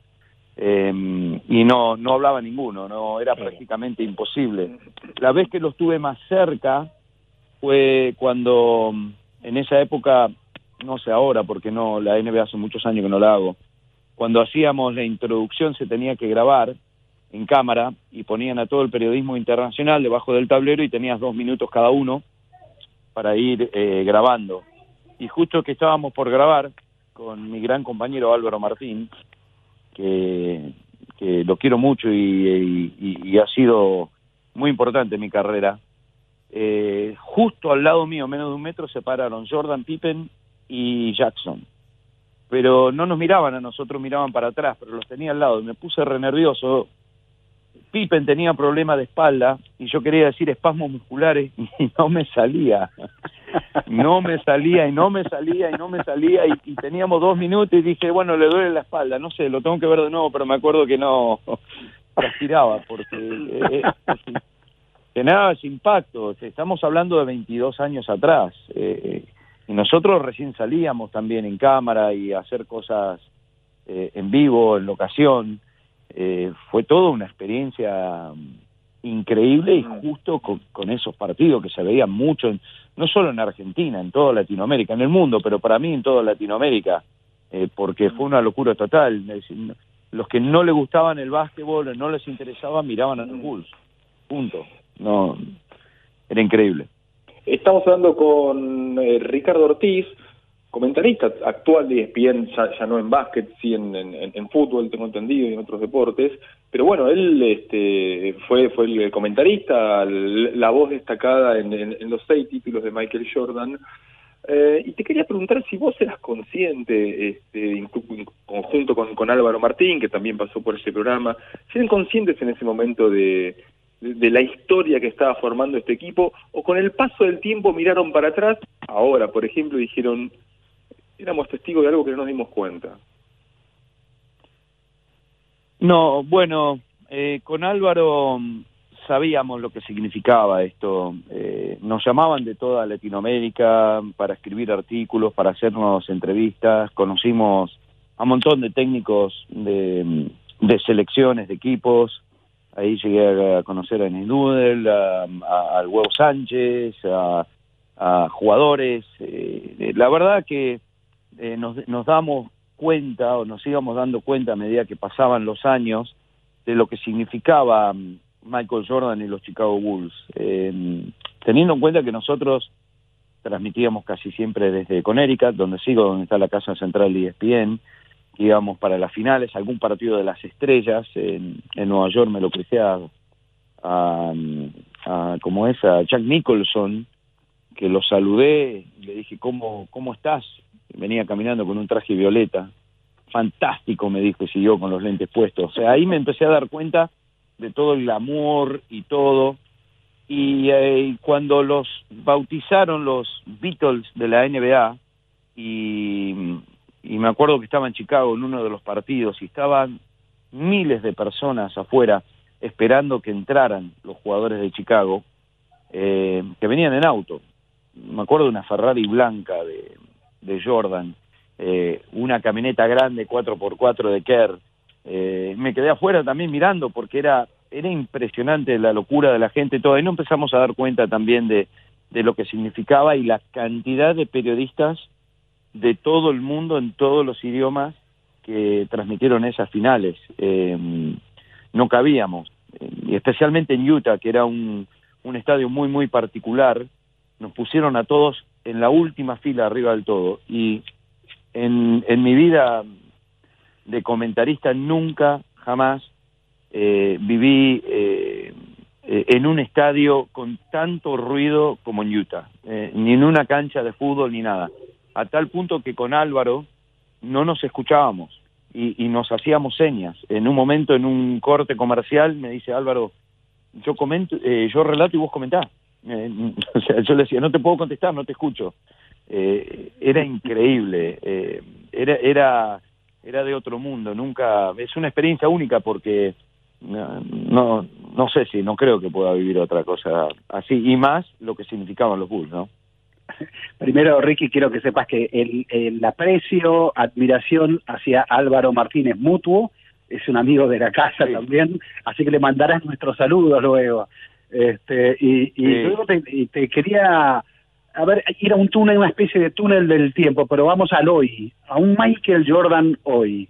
Eh, y no no hablaba ninguno, no era prácticamente imposible. La vez que los tuve más cerca fue cuando mm, en esa época, no sé ahora porque no la NBA hace muchos años que no la hago. Cuando hacíamos la introducción se tenía que grabar en cámara y ponían a todo el periodismo internacional debajo del tablero y tenías dos minutos cada uno para ir eh, grabando. Y justo que estábamos por grabar con mi gran compañero Álvaro Martín, que, que lo quiero mucho y, y- ha sido muy importante en mi carrera. Eh, justo al lado mío, menos de un metro, se pararon Jordan Pippen y Jackson. Pero no nos miraban a nosotros, miraban para atrás, pero los tenía al lado y me puse re nervioso. Pippen tenía problema de espalda y yo quería decir espasmos musculares y no me salía. No me salía y no me salía y no me salía y, y teníamos dos minutos y dije, bueno, le duele la espalda, no sé, lo tengo que ver de nuevo, pero me acuerdo que no transpiraba porque eh, eh, generaba ese impacto. Estamos hablando de 22 años atrás eh, y nosotros recién salíamos también en cámara y hacer cosas eh, en vivo, en locación. Eh, fue toda una experiencia mm, increíble y justo con, con esos partidos que se veían mucho, en- no solo en Argentina, en toda Latinoamérica, en el mundo, pero para mí en toda Latinoamérica, eh, porque fue una locura total. Decir, los que no les gustaban el básquetbol, no les interesaba, miraban a los Bulls. Punto. No, era increíble. Estamos hablando con eh, Ricardo Ortiz, comentarista actual de ESPN, ya, no en básquet, sí en, fútbol, tengo entendido, y en otros deportes. Pero bueno, él este, fue, fue el comentarista, la voz destacada en, los seis títulos de Michael Jordan. Eh, y te quería preguntar si vos eras consciente, este, en, conjunto con, con Álvaro Martín, que también pasó por ese programa, si eran conscientes en ese momento de, de, la historia que estaba formando este equipo, o con el paso del tiempo miraron para atrás, ahora, por ejemplo, dijeron, éramos testigos de algo que no nos dimos cuenta. No, bueno, eh, con Álvaro mm, sabíamos lo que significaba esto. Eh, nos llamaban de toda Latinoamérica para escribir artículos, para hacernos entrevistas. Conocimos a un montón de técnicos de, mm, selecciones, de equipos. Ahí llegué a conocer a Enes Nudel, al Huevo Sánchez, a, a jugadores. Eh, la verdad que eh, nos, nos damos cuenta o nos íbamos dando cuenta a medida que pasaban los años de lo que significaba mm, Michael Jordan y los Chicago Bulls. Eh, teniendo en cuenta que nosotros transmitíamos casi siempre desde Connecticut, donde sigo, donde está la casa central de ESPN, íbamos para las finales, algún partido de las estrellas, en, en Nueva York me lo crucé a, como es, a Jack Nicholson, que lo saludé, le dije, ¿cómo, cómo estás? Venía caminando con un traje violeta, fantástico, me dijo, y siguió con los lentes puestos. O sea, ahí me empecé a dar cuenta de todo el amor y todo. Y eh, cuando los bautizaron los Beatles de la NBA, y, y me acuerdo que estaba en Chicago en uno de los partidos y estaban miles de personas afuera esperando que entraran los jugadores de Chicago, eh, que venían en auto. Me acuerdo de una Ferrari blanca de, de Jordan, eh, una camioneta grande 4x4 de Kerr. Eh, me quedé afuera también mirando porque era, era impresionante la locura de la gente, todo. Y no empezamos a dar cuenta también de, de lo que significaba y la cantidad de periodistas de todo el mundo en todos los idiomas que transmitieron esas finales. Eh, no cabíamos, eh, y especialmente en Utah, que era un, un estadio muy, muy particular, nos pusieron a todos en la última fila arriba del todo. Y en, en mi vida de comentarista nunca, jamás eh, viví eh, eh, en un estadio con tanto ruido como en Utah, eh, ni en una cancha de fútbol ni nada. A tal punto que con Álvaro no nos escuchábamos y, y nos hacíamos señas. En un momento, en un corte comercial, me dice Álvaro, yo comento, eh, yo relato y vos comentás. Eh, o sea, yo le decía, no te puedo contestar, no te escucho. Eh, era increíble, eh, era, era, era de otro mundo, nunca, es una experiencia única porque no, no, sé si, no creo que pueda vivir otra cosa así, y más lo que significaban los Bulls, ¿no? Primero, Ricky, quiero que sepas que el, el aprecio, admiración hacia Álvaro Martínez mutuo, es un amigo de la casa Sí. también, así que le mandarás nuestros saludos luego. Este, y, y Sí. luego te, y te quería, a ver, ir a un túnel, una especie de túnel del tiempo, pero vamos al hoy, a un Michael Jordan hoy.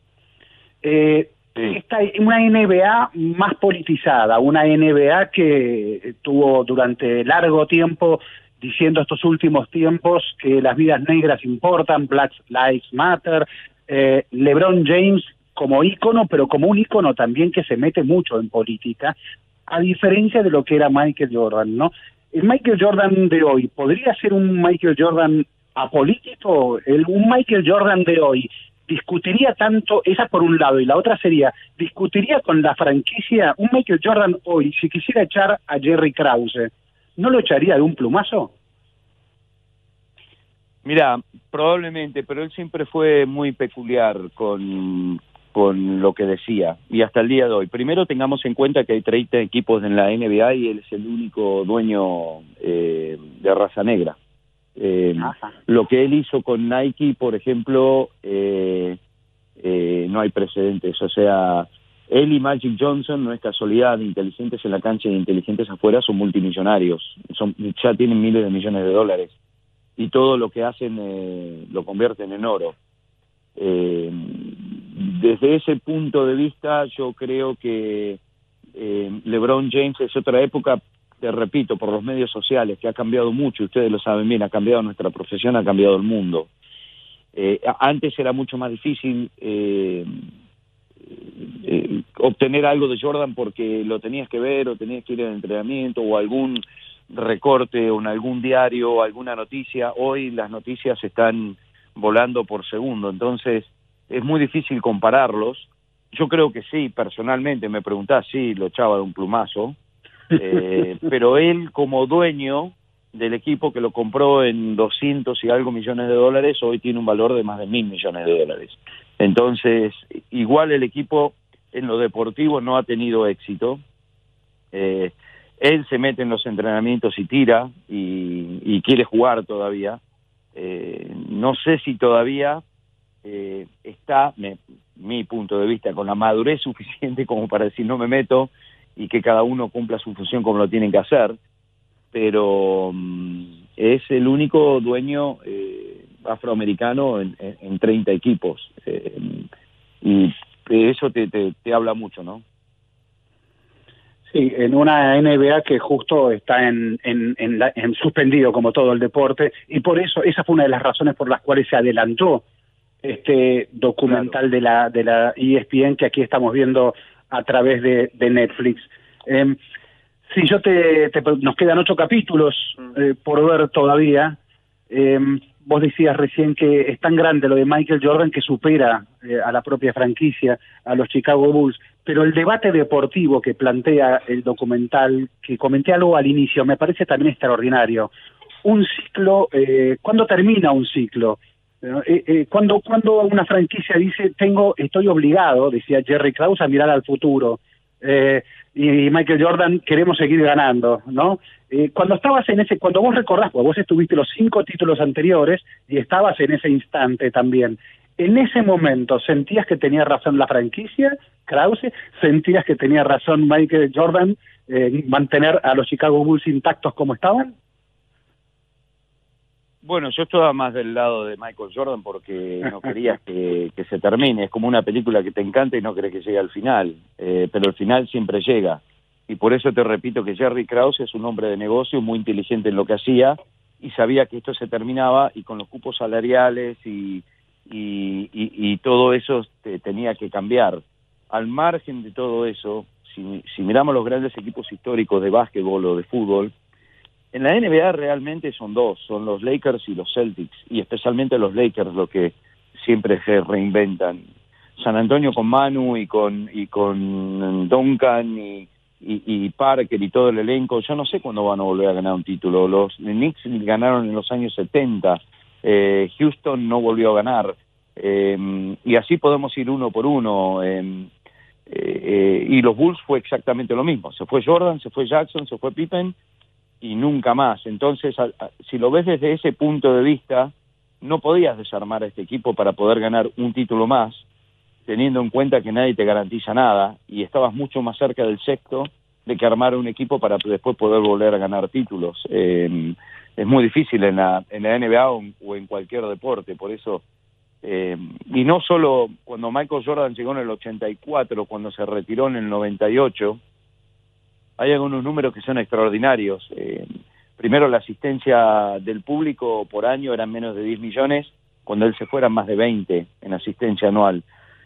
Eh, Sí. esta una NBA más politizada, una NBA que tuvo durante largo tiempo diciendo estos últimos tiempos que las vidas negras importan, Black Lives Matter, eh, LeBron James como ícono, pero como un ícono también que se mete mucho en política, a diferencia de lo que era Michael Jordan, ¿no? El Michael Jordan de hoy, ¿podría ser un Michael Jordan apolítico? El, un Michael Jordan de hoy discutiría tanto, esa por un lado, y la otra sería, discutiría con la franquicia, un Michael Jordan hoy, si quisiera echar a Jerry Krause, ¿no lo echaría de un plumazo? Mira, probablemente, pero él siempre fue muy peculiar con, con lo que decía, y hasta el día de hoy. Primero tengamos en cuenta que hay 30 equipos en la NBA y él es el único dueño eh, de raza negra. Eh, lo que él hizo con Nike, por ejemplo, eh, eh, no hay precedentes. O sea, él y Magic Johnson, no es casualidad, inteligentes en la cancha y inteligentes afuera, son multimillonarios. Son, ya tienen miles de millones de dólares. Y todo lo que hacen eh, lo convierten en oro. Eh, desde ese punto de vista, yo creo que eh, LeBron James es otra época, te repito, por los medios sociales, que ha cambiado mucho, ustedes lo saben bien, ha cambiado nuestra profesión, ha cambiado el mundo. Eh, antes era mucho más difícil eh, eh, obtener algo de Jordan porque lo tenías que ver o tenías que ir al entrenamiento o algún recorte o en algún diario o alguna noticia. Hoy las noticias están volando por segundo, entonces es muy difícil compararlos. Yo creo que sí, personalmente me preguntás, sí, lo echaba de un plumazo, eh, pero él como dueño del equipo que lo compró en 200 y algo millones de dólares, hoy tiene un valor de más de mil millones de dólares. Entonces, igual el equipo en lo deportivo no ha tenido éxito. Eh, él se mete en los entrenamientos y tira y, y quiere jugar todavía. Eh, no sé si todavía eh, está, me- mi punto de vista, con la madurez suficiente como para decir no me meto y que cada uno cumpla su función como lo tienen que hacer, pero mm, es el único dueño eh, afroamericano en, en- en 30 equipos. eh, y eso te, te, te habla mucho, ¿no? Sí, en una NBA que justo está en, en, en, la- en suspendido como todo el deporte y por eso esa fue una de las razones por las cuales se adelantó este documental de la de la ESPN que aquí estamos viendo a través de, de Netflix. Eh, si yo te, te- nos quedan ocho capítulos eh, por ver todavía. Eh, vos decías recién que es tan grande lo de Michael Jordan que supera eh, a la propia franquicia, a los Chicago Bulls. Pero el debate deportivo que plantea el documental, que comenté algo al inicio, me parece también extraordinario. Un ciclo, eh, ¿cuándo termina un ciclo? Eh, eh, cuando, cuando una franquicia dice, tengo, estoy obligado, decía Jerry Krause, a mirar al futuro. Eh, y Michael Jordan, queremos seguir ganando, ¿no? Eh, cuando estabas en ese, cuando vos recordás, porque vos estuviste los cinco títulos anteriores y estabas en ese instante también, en ese momento, ¿sentías que tenía razón la franquicia, Krause? ¿Sentías que tenía razón Michael Jordan en mantener a los Chicago Bulls intactos como estaban? Bueno, yo estaba más del lado de Michael Jordan porque no querías que, se termine. Es como una película que te encanta y no querés que llegue al final, eh, pero el final siempre llega. Y por eso te repito que Jerry Krause es un hombre de negocio muy inteligente en lo que hacía y sabía que esto se terminaba y con los cupos salariales y, y, y- y todo eso te- tenía que cambiar. Al margen de todo eso, si, si miramos los grandes equipos históricos de básquetbol o de fútbol, en la NBA realmente son dos, son los Lakers y los Celtics, y especialmente los Lakers lo que siempre se reinventan. San Antonio con Manu y con y con Duncan y, Parker y todo el elenco, yo no sé cuándo van a volver a ganar un título. Los Knicks ganaron en los años 70, eh, Houston no volvió a ganar, eh, y así podemos ir uno por uno. eh, eh, eh, y los Bulls fue exactamente lo mismo. Se fue Jordan, se fue Jackson, se fue Pippen y nunca más. Entonces, a- si lo ves desde ese punto de vista, no podías desarmar a este equipo para poder ganar un título más, teniendo en cuenta que nadie te garantiza nada y estabas mucho más cerca del sexto de que armar un equipo para después poder volver a ganar títulos. Eh, es muy difícil en la, en la NBA o en, o en cualquier deporte, por eso eh, y no solo cuando Michael Jordan llegó en el 84, cuando se retiró en el 98, hay algunos números que son extraordinarios. Eh, primero, la asistencia del público por año eran menos de 10 millones, cuando él se fuera más de 20 en asistencia anual.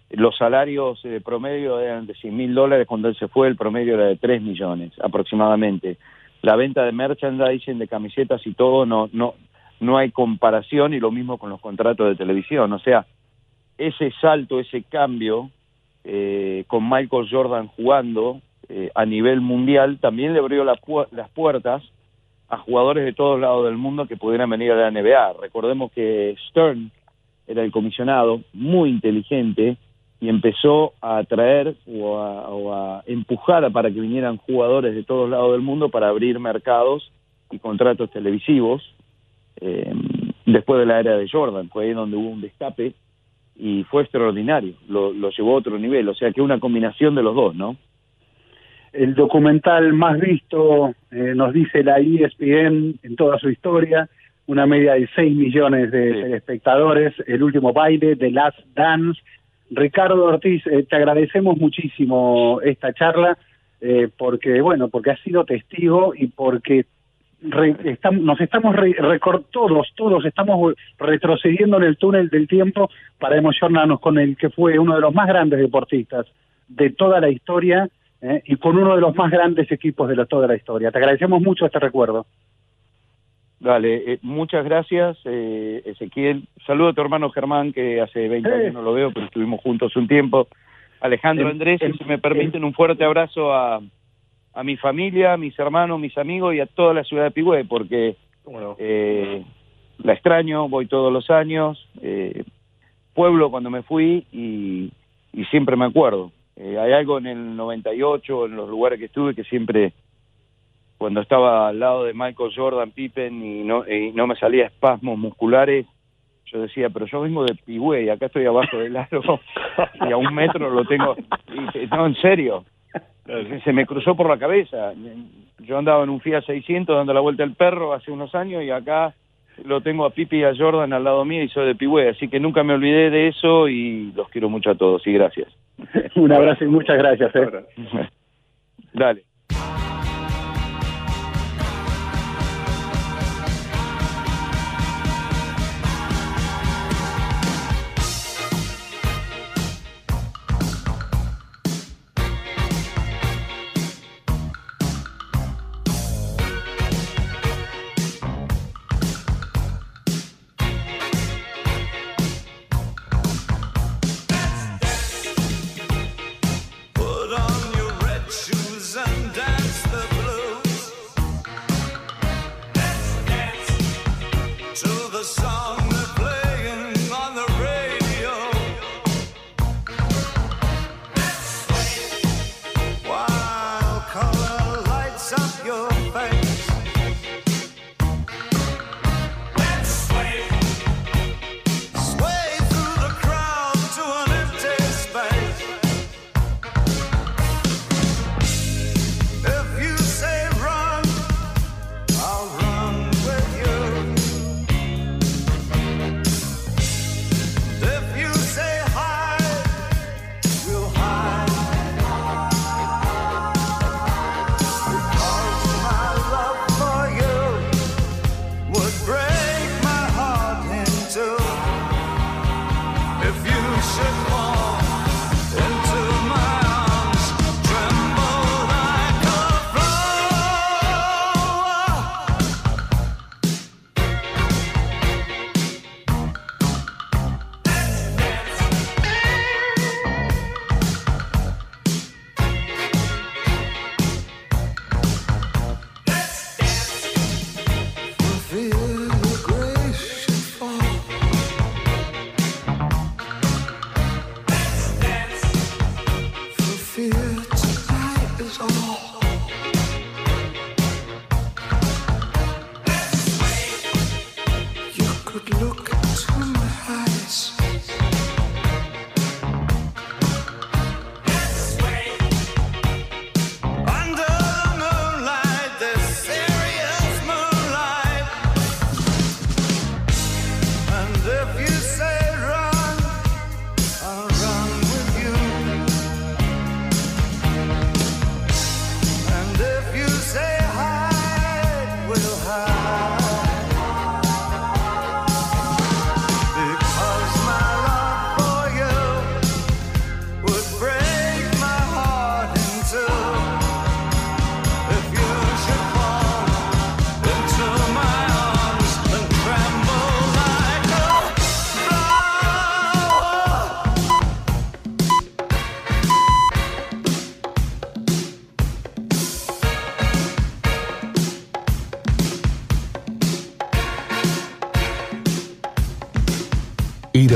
Los salarios eh, promedio eran de 100 mil dólares, cuando él se fue el promedio era de 3 millones aproximadamente. La venta de merchandising, de camisetas y todo, no, no, no hay comparación y lo mismo con los contratos de televisión. O sea, ese salto, ese cambio eh, con Michael Jordan jugando eh, a nivel mundial también le abrió la pu- las puertas a jugadores de todos lados del mundo que pudieran venir a la NBA. Recordemos que Stern era el comisionado, muy inteligente, y empezó a atraer o a, o a empujar para que vinieran jugadores de todos lados del mundo para abrir mercados y contratos televisivos eh, después de la era de Jordan, fue ahí donde hubo un destape y fue extraordinario, lo, lo llevó a otro nivel, o sea que una combinación de los dos, ¿no? El documental más visto, eh, nos dice la ESPN en toda su historia, una media de 6 millones de Sí. telespectadores, El último baile, The Last Dance. Ricardo Ortiz, eh, te agradecemos muchísimo esta charla, eh, porque, bueno, porque has sido testigo y porque re- estam- nos estamos re- todos, todos estamos retrocediendo en el túnel del tiempo para emocionarnos con el que fue uno de los más grandes deportistas de toda la historia eh, y con uno de los más grandes equipos de la- toda la historia. Te agradecemos mucho este recuerdo. Dale, eh, muchas gracias, eh, Ezequiel. Saludo a tu hermano Germán, que hace 20 Eh. años no lo veo, pero estuvimos juntos un tiempo. Alejandro El- Andrés, si me permiten, un fuerte abrazo a, a mi familia, a mis hermanos, mis amigos y a toda la ciudad de Pigüé, porque eh, la extraño, voy todos los años, eh, pueblo cuando me fui y, y siempre me acuerdo. Eh, hay algo en el 98, en los lugares que estuve, que siempre, cuando estaba al lado de Michael Jordan, Pippen, y no, y no me salía espasmos musculares, yo decía, pero yo vengo de Pigüé y acá estoy abajo del aro y a un metro lo tengo. Y, no, en serio. Se me cruzó por la cabeza. Yo andaba en un Fiat 600 dando la vuelta al perro hace unos años y acá lo tengo a Pipi y a Jordan al lado mío y soy de Pigüé. Así que nunca me olvidé de eso y los quiero mucho a todos y gracias. Un abrazo y muchas gracias. eh. Dale.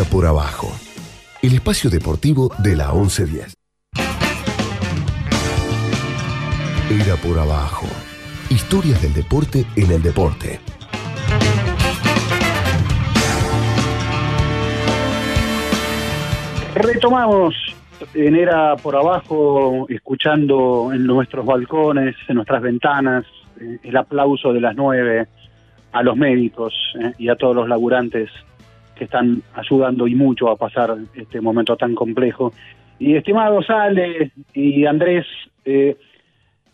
Por abajo. El espacio deportivo de la 1110. Era por abajo. Historias del deporte en el deporte. Retomamos en Era por Abajo, escuchando en nuestros balcones, en nuestras ventanas, eh, el aplauso de las nueve a los médicos eh, y a todos los laburantes que están ayudando y mucho a pasar este momento tan complejo. Y estimados Ale y Andrés, eh,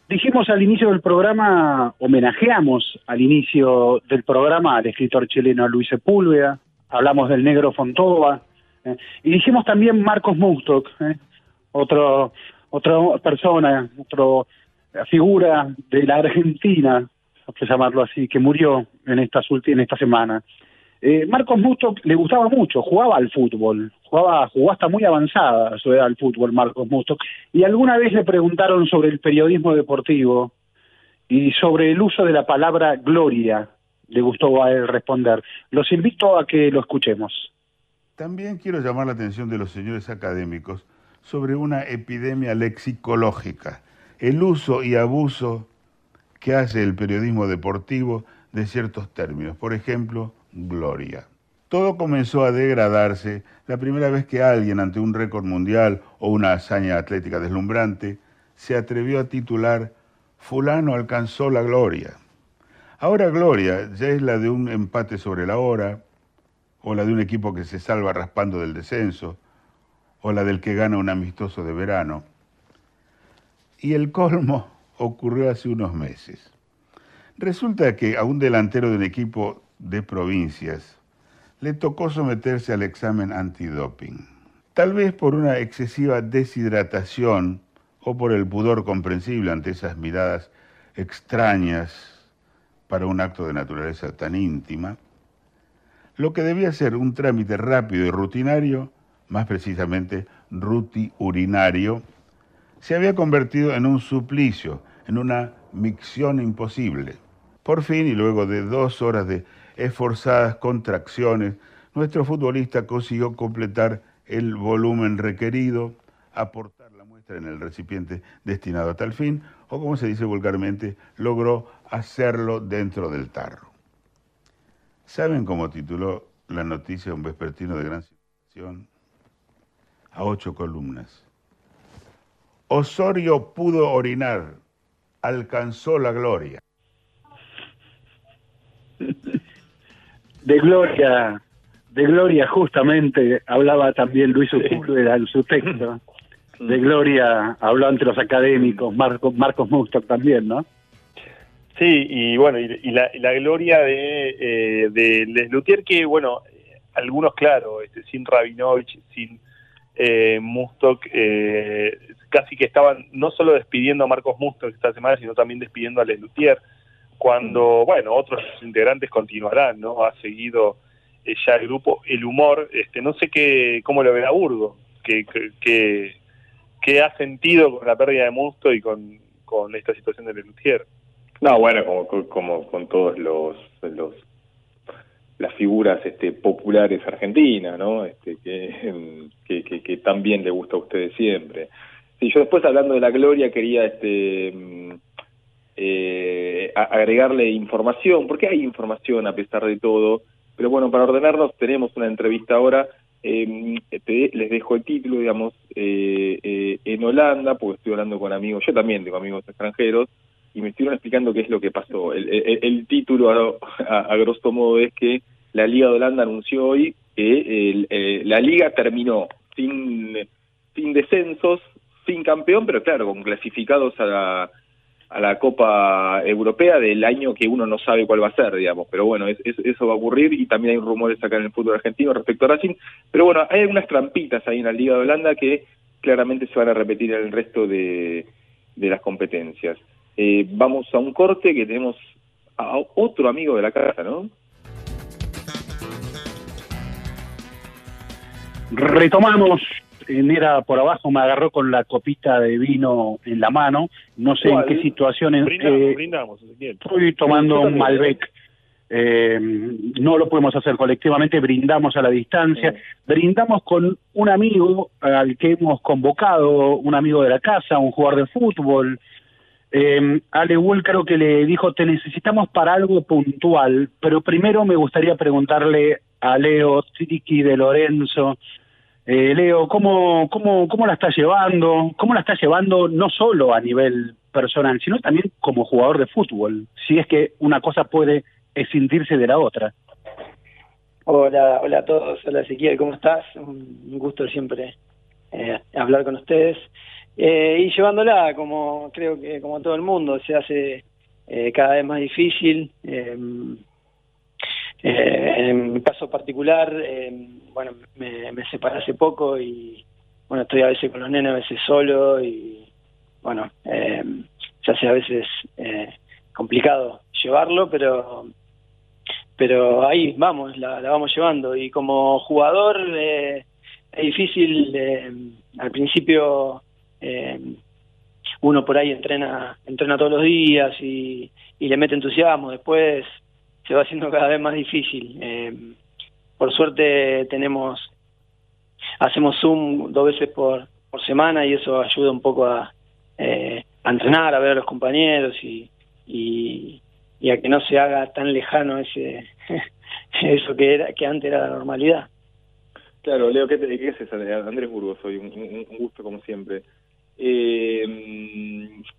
dijimos al inicio del programa, homenajeamos al inicio del programa al escritor chileno Luis Sepúlveda, hablamos del negro Fontova, eh, y dijimos también Marcos Mustok, eh, otra persona, otra figura de la Argentina, que llamarlo así, que murió en, estas en esta semana. Eh, Marcos Mustok le gustaba mucho, jugaba al fútbol, jugaba, jugó hasta muy avanzada su edad al fútbol Marcos Mustok, y alguna vez le preguntaron sobre el periodismo deportivo y sobre el uso de la palabra gloria, le gustó a él responder. Los invito a que lo escuchemos. También quiero llamar la atención de los señores académicos sobre una epidemia lexicológica, el uso y abuso que hace el periodismo deportivo de ciertos términos. Por ejemplo, gloria. Todo comenzó a degradarse la primera vez que alguien ante un récord mundial o una hazaña atlética deslumbrante se atrevió a titular Fulano alcanzó la gloria. Ahora gloria ya es la de un empate sobre la hora, o la de un equipo que se salva raspando del descenso, o la del que gana un amistoso de verano. Y el colmo ocurrió hace unos meses. Resulta que a un delantero de un equipo de provincias le tocó someterse al examen antidoping. Tal vez por una excesiva deshidratación o por el pudor comprensible ante esas miradas extrañas para un acto de naturaleza tan íntima, lo que debía ser un trámite rápido y rutinario, más precisamente ruti-urinario, se había convertido en un suplicio, en una micción imposible. Por fin, y luego de dos horas de esforzadas contracciones, nuestro futbolista consiguió completar el volumen requerido, aportar la muestra en el recipiente destinado a tal fin, o como se dice vulgarmente, logró hacerlo dentro del tarro. ¿Saben cómo tituló la noticia un vespertino de gran circulación? A ocho columnas. Osorio pudo orinar, alcanzó la gloria. De gloria, de gloria justamente hablaba también Luis Sepúlveda en su texto. De gloria habló ante los académicos, Marco, Marcos Mustok también, ¿no? Sí, y bueno, y, y la, y la gloria de, eh, de Les Luthier, que bueno, algunos, claro, este, sin Rabinovich, sin eh, Mustok, eh, casi que estaban no solo despidiendo a Marcos Mustok esta semana, sino también despidiendo a Les Luthier, cuando, bueno, otros integrantes continuarán, ¿no? Ha seguido eh, ya el grupo, el humor, este, no sé qué, cómo lo verá Burgo, que, que, que, que ha sentido con la pérdida de Mustok y con, con esta situación de Les Luthier. No, bueno, como, como con todos los, los las figuras este, populares argentinas, ¿no? Este, que, que, bien le gusta a ustedes siempre. Sí, yo después hablando de la gloria quería este mm, eh, agregarle información, porque hay información a pesar de todo, pero bueno, para ordenarnos tenemos una entrevista ahora, eh, te- les dejo el título, digamos, eh, eh, en Holanda, porque estoy hablando con amigos, yo también tengo amigos extranjeros, y me estuvieron explicando qué es lo que pasó. El, título, a, grosso modo, es que la Liga de Holanda anunció hoy que eh, la liga terminó sin, sin descensos, sin campeón, pero claro, con clasificados a la, a la Copa Europea del año que uno no sabe cuál va a ser, digamos. Pero bueno, es- es- eso va a ocurrir y también hay rumores acá en el fútbol argentino respecto a Racing. Pero bueno, hay algunas trampitas ahí en la Liga de Holanda que claramente se van a repetir en el resto de, las competencias. Eh, vamos a un corte que tenemos a otro amigo de la casa, ¿no? Retomamos, era por abajo, me agarró con la copita de vino en la mano, no sé ¿Cuál? en qué situación... Brindamos, eh, brindamos. Estoy tomando un Malbec. Eh, no lo podemos hacer colectivamente, brindamos a la distancia, brindamos con un amigo al que hemos convocado, un amigo de la casa, un jugador de fútbol. Eh, Ale Wool creo que le dijo, te necesitamos para algo puntual, pero primero me gustaría preguntarle a Leo Triki de Lorenzo, eh, Leo, ¿cómo, cómo, ¿cómo la estás llevando? ¿Cómo la estás llevando no solo a nivel personal, sino también como jugador de fútbol? Si es que una cosa puede escindirse de la otra. Hola, hola a todos, hola Ezequiel, ¿cómo estás? Un gusto siempre eh, hablar con ustedes. Eh, y llevándola, como creo que como todo el mundo, se hace eh, cada vez más difícil. Eh, en mi caso particular, eh, bueno, me, separé hace poco y bueno, estoy a veces con los nenes, a veces solo y bueno, eh, se hace a veces eh, complicado llevarlo, pero pero ahí vamos, la, la vamos llevando. Y como jugador eh, es difícil, eh, al principio uno por ahí entrena, entrena todos los días y, y le mete entusiasmo, después se va haciendo cada vez más difícil. Eh, por suerte tenemos, hacemos Zoom dos veces por, por semana y eso ayuda un poco a, eh, a entrenar, a ver a los compañeros y, y, y a que no se haga tan lejano ese eso que era que antes era la normalidad. Claro, Leo, ¿qué, te, qué haces? Andrés Burgos, un- un gusto como siempre. Eh,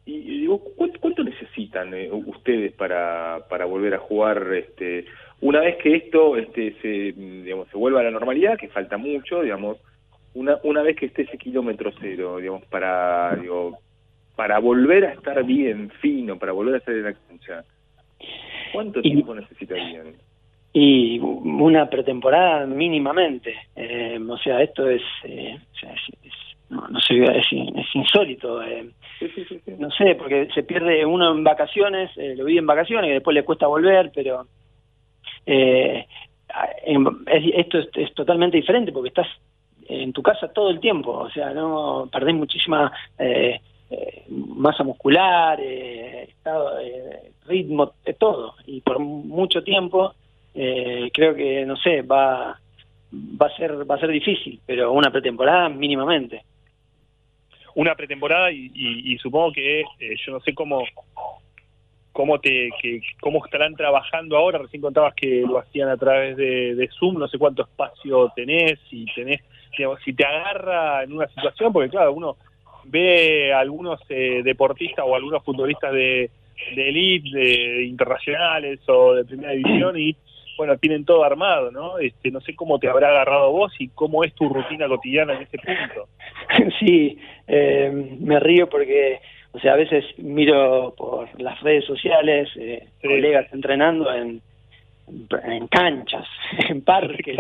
y, y digo, ¿cuánto, cuánto necesitan eh, ustedes para, para volver a jugar? Este, una vez que esto este, se, digamos, se vuelva a la normalidad, que falta mucho, digamos, una, una vez que esté ese kilómetro cero, digamos, para, digo, para volver a estar bien, fino, para volver a estar en la cancha, ¿cuánto Y- tiempo necesitarían? Y una pretemporada mínimamente. Eh, o sea, esto es, eh, o sea, es- no, no sé, es, es insólito. eh. No sé, porque se pierde uno en vacaciones, eh, lo vive en vacaciones, y después le cuesta volver, pero eh, en- es- esto es, es totalmente diferente porque estás en tu casa todo el tiempo, o sea, no perdés muchísima eh, eh, masa muscular, estado, ritmo, de todo, y por mucho tiempo eh, creo que no sé, va va a ser va a ser difícil, pero una pretemporada mínimamente. Una pretemporada y, y- y supongo que eh, yo no sé cómo cómo te que, cómo estarán trabajando ahora. Recién contabas que lo hacían a través de, de Zoom. No sé cuánto espacio tenés si tenés digamos, si te agarra en una situación porque claro uno ve a algunos eh, deportistas o algunos futbolistas de, de elite de internacionales o de primera división y bueno tienen todo armado no este no sé cómo te habrá agarrado vos y cómo es tu rutina cotidiana en ese punto sí, eh, me río porque, o sea, a veces miro por las redes sociales, eh, colegas entrenando en, en canchas, en parques.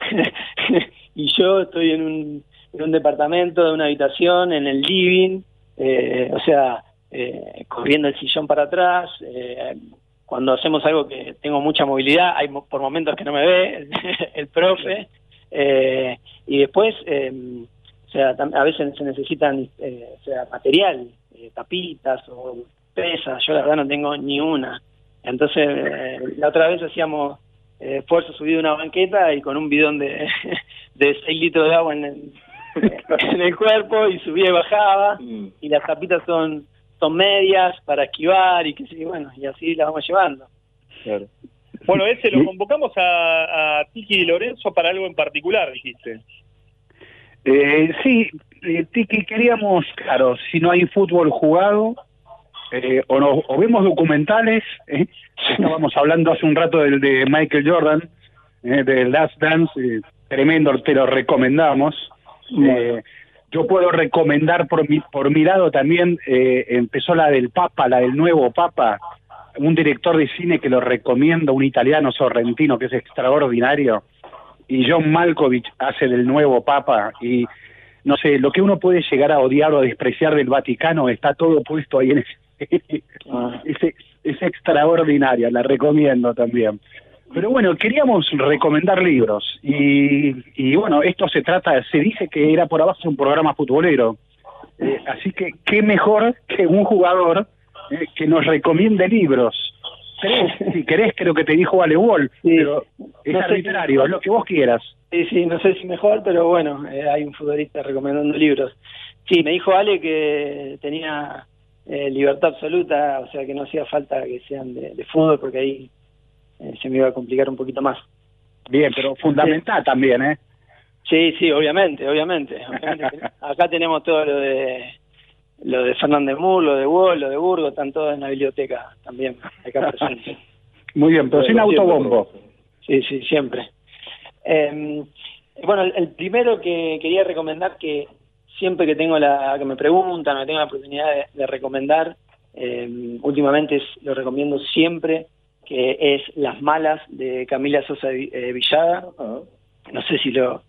y yo estoy en un, en un departamento, de una habitación, en el living, eh, o sea, eh, corriendo el sillón para atrás. eh, cuando hacemos algo que tengo mucha movilidad, hay por momentos que no me ve el profe. eh, y después, eh, o sea, a veces se necesitan eh, o sea, material, eh, tapitas o pesas. Yo la verdad no tengo ni una. Entonces, eh, la otra vez hacíamos eh, esfuerzo subido una banqueta y con un bidón de, de 6 litros de agua en el, en el cuerpo y subía y bajaba Mm. y las tapitas son son medias para esquivar y que sí, bueno, y así las vamos llevando. Bueno, ese lo convocamos a, a Tiki y Lorenzo para algo en particular, dijiste. Eh, sí, eh, Tiki, queríamos, claro, si no hay fútbol jugado, eh, o, no- o vemos documentales, eh, estábamos hablando hace un rato del de Michael Jordan, eh, de Last Dance, eh, tremendo, te lo recomendamos. Eh, yo puedo recomendar por mi, por mi lado también, eh, empezó la del Papa, la del nuevo Papa, un director de cine que lo recomiendo, un italiano sorrentino que es extraordinario, y John Malkovich hace del nuevo Papa, y no sé, lo que uno puede llegar a odiar o a despreciar del Vaticano está todo puesto ahí en ese... es, es extraordinaria, la recomiendo también. Pero bueno, queríamos recomendar libros y, y bueno, esto se trata, se dice que era por abajo un programa futbolero. Eh, así que qué mejor que un jugador eh, que nos recomiende libros. Tres, si querés, creo que te dijo Ale Wall, pero es No arbitrario, si- es lo que vos quieras. Sí, sí, no sé si mejor, pero bueno, eh, hay un futbolista recomendando libros. Sí, me dijo Ale que tenía eh, libertad absoluta, o sea que no hacía falta que sean de, de fútbol porque ahí eh, se me iba a complicar un poquito más. Bien, pero fundamental también, ¿eh? Sí, sí, obviamente, obviamente. obviamente. Acá tenemos todo lo de lo de Fernández Mur, lo de Wall, lo de Burgo, están todos en la biblioteca también, acá presentes. Muy bien, pero sin autobombo. Sí, sí, siempre. Eh, bueno, el, el primero que quería recomendar que siempre que tengo la que me preguntan o que tengo la oportunidad de, de recomendar, eh, últimamente es- lo recomiendo siempre, que es Las Malas de Camila Sosa eh, Villada. No sé si lo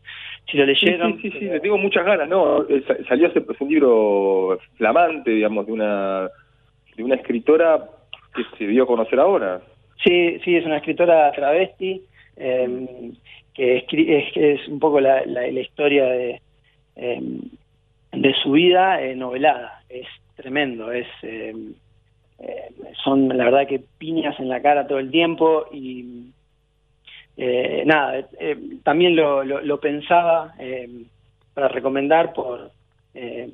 si lo leyeron. sí, sí, sí, le tengo muchas ganas, ¿no? Eh, sa- Salió hace pues, un libro flamante, digamos, de una de una escritora que se dio a conocer ahora. Sí, sí, es una escritora travesti eh, que es, un poco la, la, la historia de, eh, de su vida eh, novelada. Es tremendo, es eh, eh, son la verdad que piñas en la cara todo el tiempo y eh, nada, eh, también lo, lo, lo pensaba eh, para recomendar por eh,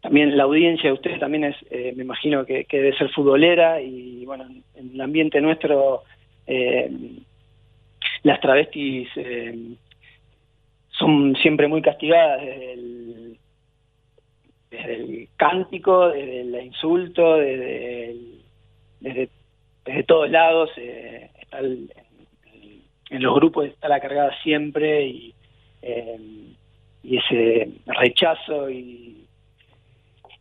también la audiencia de ustedes también es, eh, me imagino que, que debe ser futbolera y bueno, en el ambiente nuestro eh, las travestis eh, son siempre muy castigadas desde el, desde el cántico, desde el insulto, desde, desde, todos lados, eh, está en, los grupos está la cargada siempre y, eh, y ese rechazo y,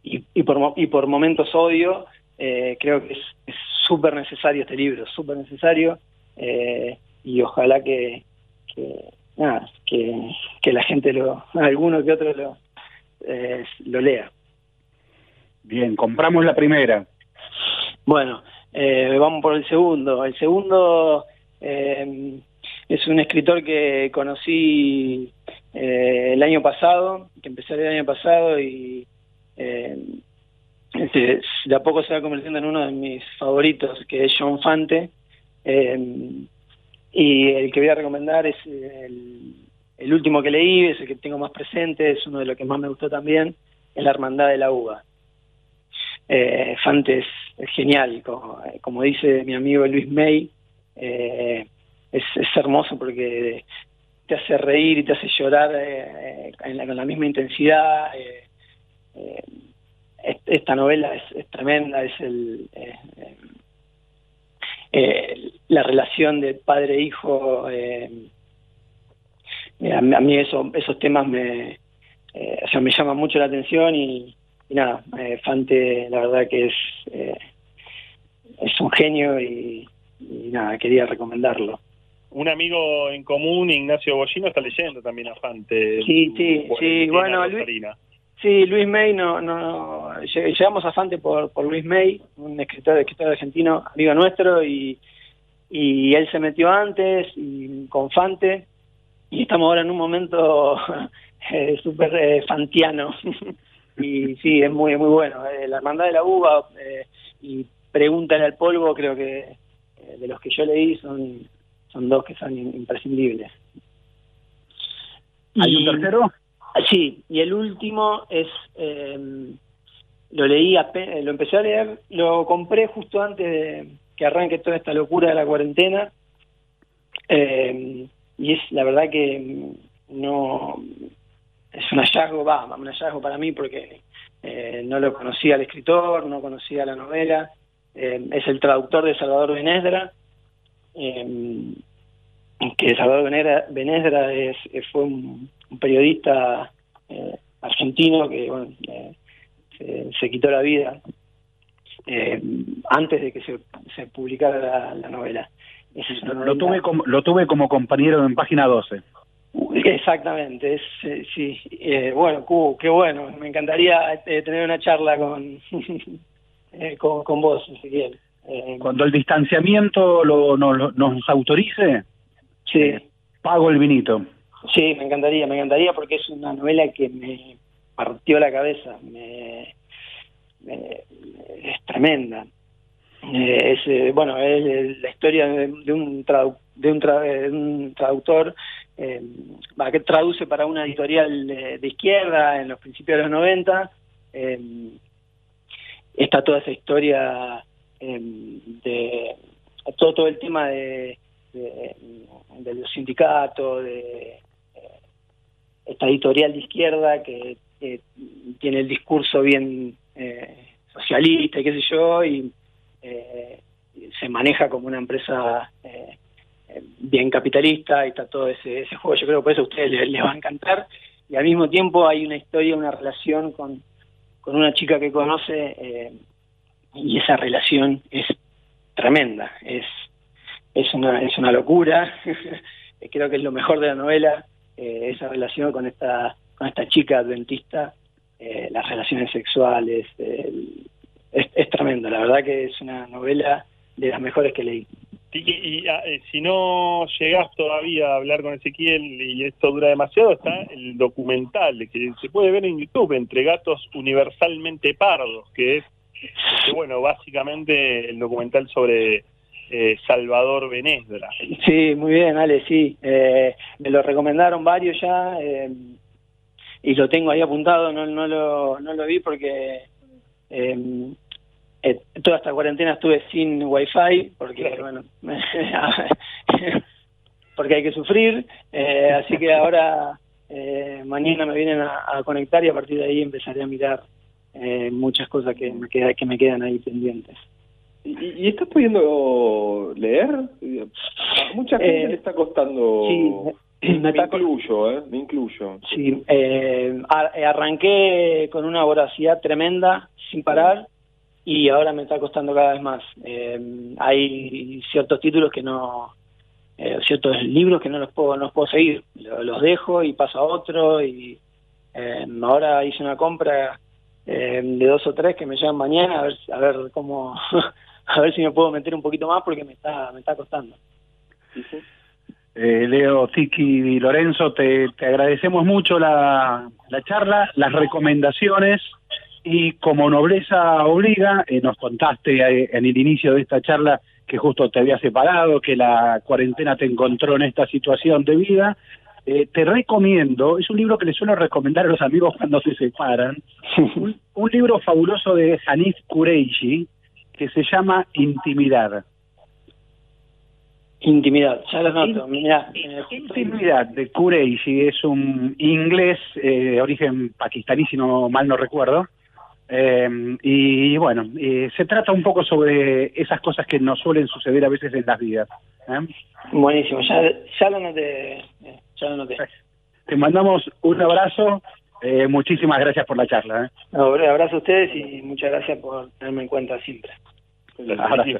y, y por, y por momentos odio, eh, creo que es es súper necesario este libro, súper necesario eh, y ojalá que, que, nada, que, que la gente lo, alguno que otro lo, eh, lo lea. Bien, compramos la primera. Bueno, eh, vamos por el segundo. El segundo eh, es un escritor que conocí eh, el año pasado, que empecé el año pasado y eh, este, de a poco se va convirtiendo en uno de mis favoritos, que es John Fante. Y el que voy a recomendar es el, el último que leí, es el que tengo más presente, es uno de los que más me gustó también, es La Hermandad de la Uva. Eh, Fante es, genial, como, como dice mi amigo Luis May, eh, es, hermoso porque te hace reír y te hace llorar eh, con la misma intensidad. eh, eh, es- esta novela es, tremenda, es el, eh, eh, eh, la relación de padre e eh, eh, a, mí- a mí eso, esos temas me, eh, o sea, me llaman mucho la atención y, y nada, eh, Fante la verdad que es, eh, es un genio y, y nada, quería recomendarlo. Un amigo en común, Ignacio Bollino, está leyendo también a Fante. Sí, sí, Su sí, Valentina bueno, Luis-. Sí, Luis May, no, no, lle- llegamos a Fante por, por Luis May, un escritor, escritor argentino, amigo nuestro, y, y él se metió antes y, con Fante, y estamos ahora en un momento eh, súper eh, fantiano. y sí, es muy muy bueno. Eh, la Hermandad de la Uva eh, y Pregúntale al Polvo, creo que de los que yo leí son, son dos que son in- imprescindibles. ¿Hay un tercero? Sí, y el último es, eh, lo leí, lo empecé a leer, lo compré justo antes de que arranque toda esta locura de la cuarentena. Eh, y es la verdad que mm, no es un hallazgo, va, un hallazgo para mí porque eh, no lo conocía al escritor, no conocía la novela. Eh, es el traductor de Salvador Benedra. Eh, que Salvador Benedra, es, eh, fue un, periodista argentino que bueno, se, quitó la vida antes de que se, se publicara la novela. Lo tuve como, lo tuve como compañero en página 12. Exactamente, es, eh, sí. Eh, bueno, Cubo, qué bueno. Me encantaría eh, tener una charla con, con, con vos, Ezequiel. Eh, Cuando el distanciamiento lo, no- lo- nos autorice, sí, pago el vinito. sí, me encantaría, me encantaría porque es una novela que me partió la cabeza. Me, me- es tremenda. Eh, es, eh, bueno, es la historia de, un, tradu- de, un tra- de un traductor eh, que traduce para una editorial de izquierda en los principios de los 90. eh, está toda esa historia eh, de todo, todo el tema de, de, los sindicatos, de esta editorial de izquierda que tiene el discurso bien socialista y qué sé yo, y eh, se maneja como una empresa eh, eh, bien capitalista y está todo ese, ese juego. Yo creo que por eso a ustedes les, va a encantar. Y al mismo tiempo hay una historia, una relación con, con una chica que conoce eh, y esa relación es tremenda, es, es, una, es una locura. creo que es lo mejor de la novela, eh, esa relación con esta, con esta chica adventista, las relaciones sexuales, el- es, es tremendo, la verdad que es una novela de las mejores que leí. Y ah, eh, si no llegás todavía a hablar con Ezequiel y esto dura demasiado, está el documental que se puede ver en YouTube, Entre Gatos Universalmente Pardos, que es, que, bueno, básicamente el documental sobre eh, Salvador Benedra. Sí, muy bien, Ale, sí. Eh, me lo recomendaron varios ya eh, y lo tengo ahí apuntado, no, no, lo, no lo vi porque eh, eh, toda esta cuarentena estuve sin wifi porque, bueno, porque hay que sufrir, eh, así que ahora eh, mañana me vienen a, a conectar y a partir de ahí empezaré a mirar eh, muchas cosas que me, queda, que me quedan ahí pendientes. ¿Y, y estás pudiendo leer? A mucha gente le está costando... sí, me- incluyo, ¿eh? Me incluyo. Sí, eh, eh, arranqué con una voracidad tremenda, sin parar, y ahora me está costando cada vez más. Eh, hay ciertos títulos que no, eh, ciertos libros que no los puedo, no los puedo seguir. Lo- Los dejo y paso a otro, y eh, ahora hice una compra de dos o tres que me llegan mañana, a ver, a ver cómo, a ver si me puedo meter un poquito más porque me está, me está costando. Eh, Leo, Tiki y Lorenzo, te, te agradecemos mucho la, la charla, las recomendaciones y como nobleza obliga, eh, nos contaste eh, en el inicio de esta charla que justo te había separado, que la cuarentena te encontró en esta situación de vida. Eh, te recomiendo, es un libro que le suelo recomendar a los amigos cuando se separan, un, un libro fabuloso de Hanif Kureishi que se llama Intimidad. Intimidad, ya lo noto. Mirá, eh, Intimidad de Kureishi es un inglés eh, de origen pakistaní, si no mal no recuerdo. Eh, y bueno, eh, se trata un poco sobre esas cosas que nos suelen suceder a veces en las vidas. ¿eh? Buenísimo, ya, ya lo noté. Ya lo noté. Te mandamos un abrazo, muchísimas gracias por la charla. No, abrazo a ustedes y muchas gracias por tenerme en cuenta siempre. Abrazo.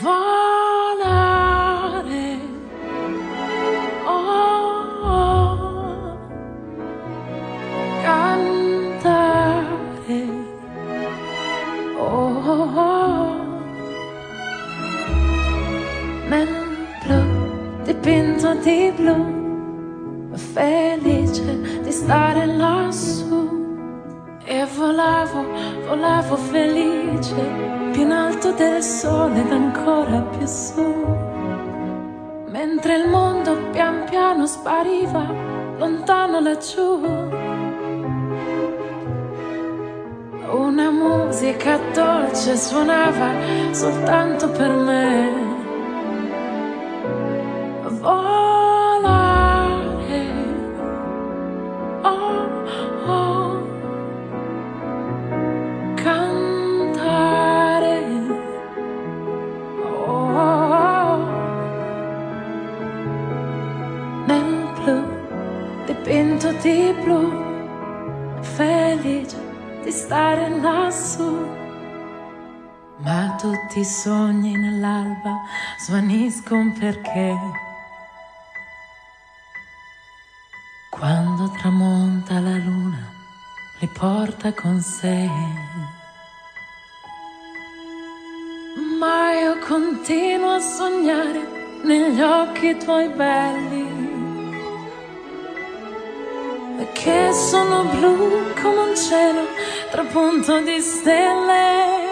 volare. Oh, oh, cantare. Oh, oh, blu dipinto di blu, felice di stare lassù. E volavo, volavo felice in alto del sole ed ancora più su. Mentre il mondo pian piano spariva, lontano laggiù. Una musica dolce suonava soltanto per me. Volare. Stare lassù. Ma tutti i sogni nell'alba svaniscono perché quando tramonta la luna li porta con sé. Ma io continuo a sognare negli occhi tuoi belli che sono blu come un cielo trapunto di stelle.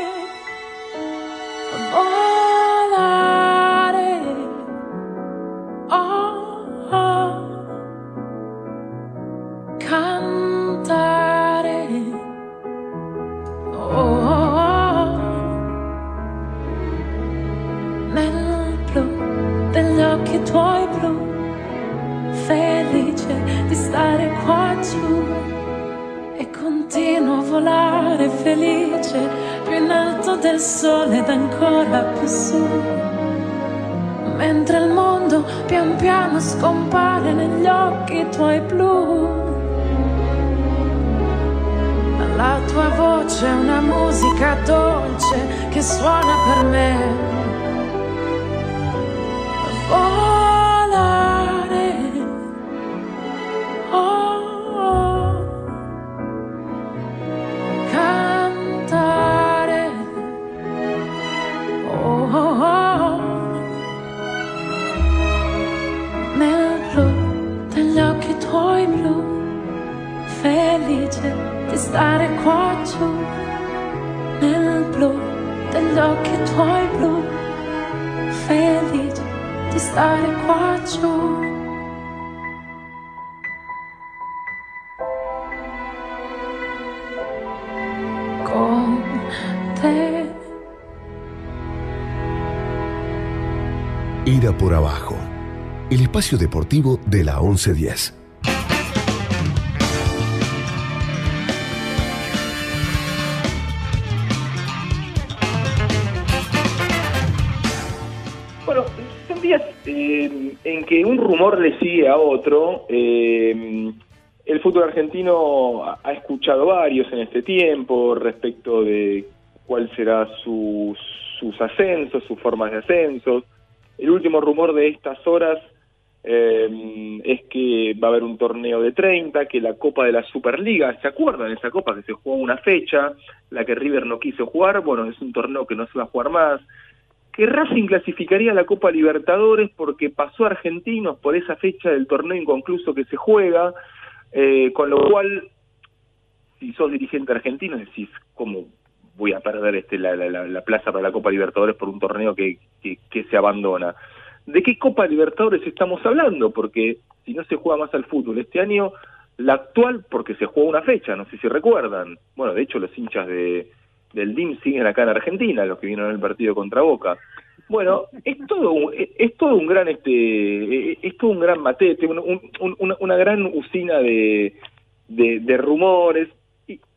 Del sole ed ancora più su. Mentre il mondo pian piano scompare negli occhi tuoi blu. La tua voce è una musica dolce che suona per me Por abajo. El espacio deportivo de la 1110. Bueno, son días eh, en que un rumor le sigue a otro. eh, el fútbol argentino ha escuchado varios en este tiempo respecto de cuál será sus, sus ascensos, sus formas de ascensos. El último rumor de estas horas eh, es que va a haber un torneo de 30, que la Copa de la Superliga, ¿se acuerdan de esa Copa que se jugó una fecha, la que River no quiso jugar? Bueno, es un torneo que no se va a jugar más que Racing clasificaría la Copa Libertadores porque pasó a Argentinos por esa fecha del torneo inconcluso que se juega, eh, con lo cual, si sos dirigente argentino, decís, ¿cómo voy a perder este la, la- la- la plaza para la Copa Libertadores por un torneo que, que, se abandona? ¿De qué Copa Libertadores estamos hablando? Porque si no se juega más al fútbol este año, la actual, porque se jugó una fecha, no sé si recuerdan. Bueno, de hecho los hinchas de, del DIM siguen acá en Argentina, los que vinieron en el partido contra Boca. Bueno, es todo un, es- todo un gran este es todo un gran matete, un- un- un- una, gran usina de, de, rumores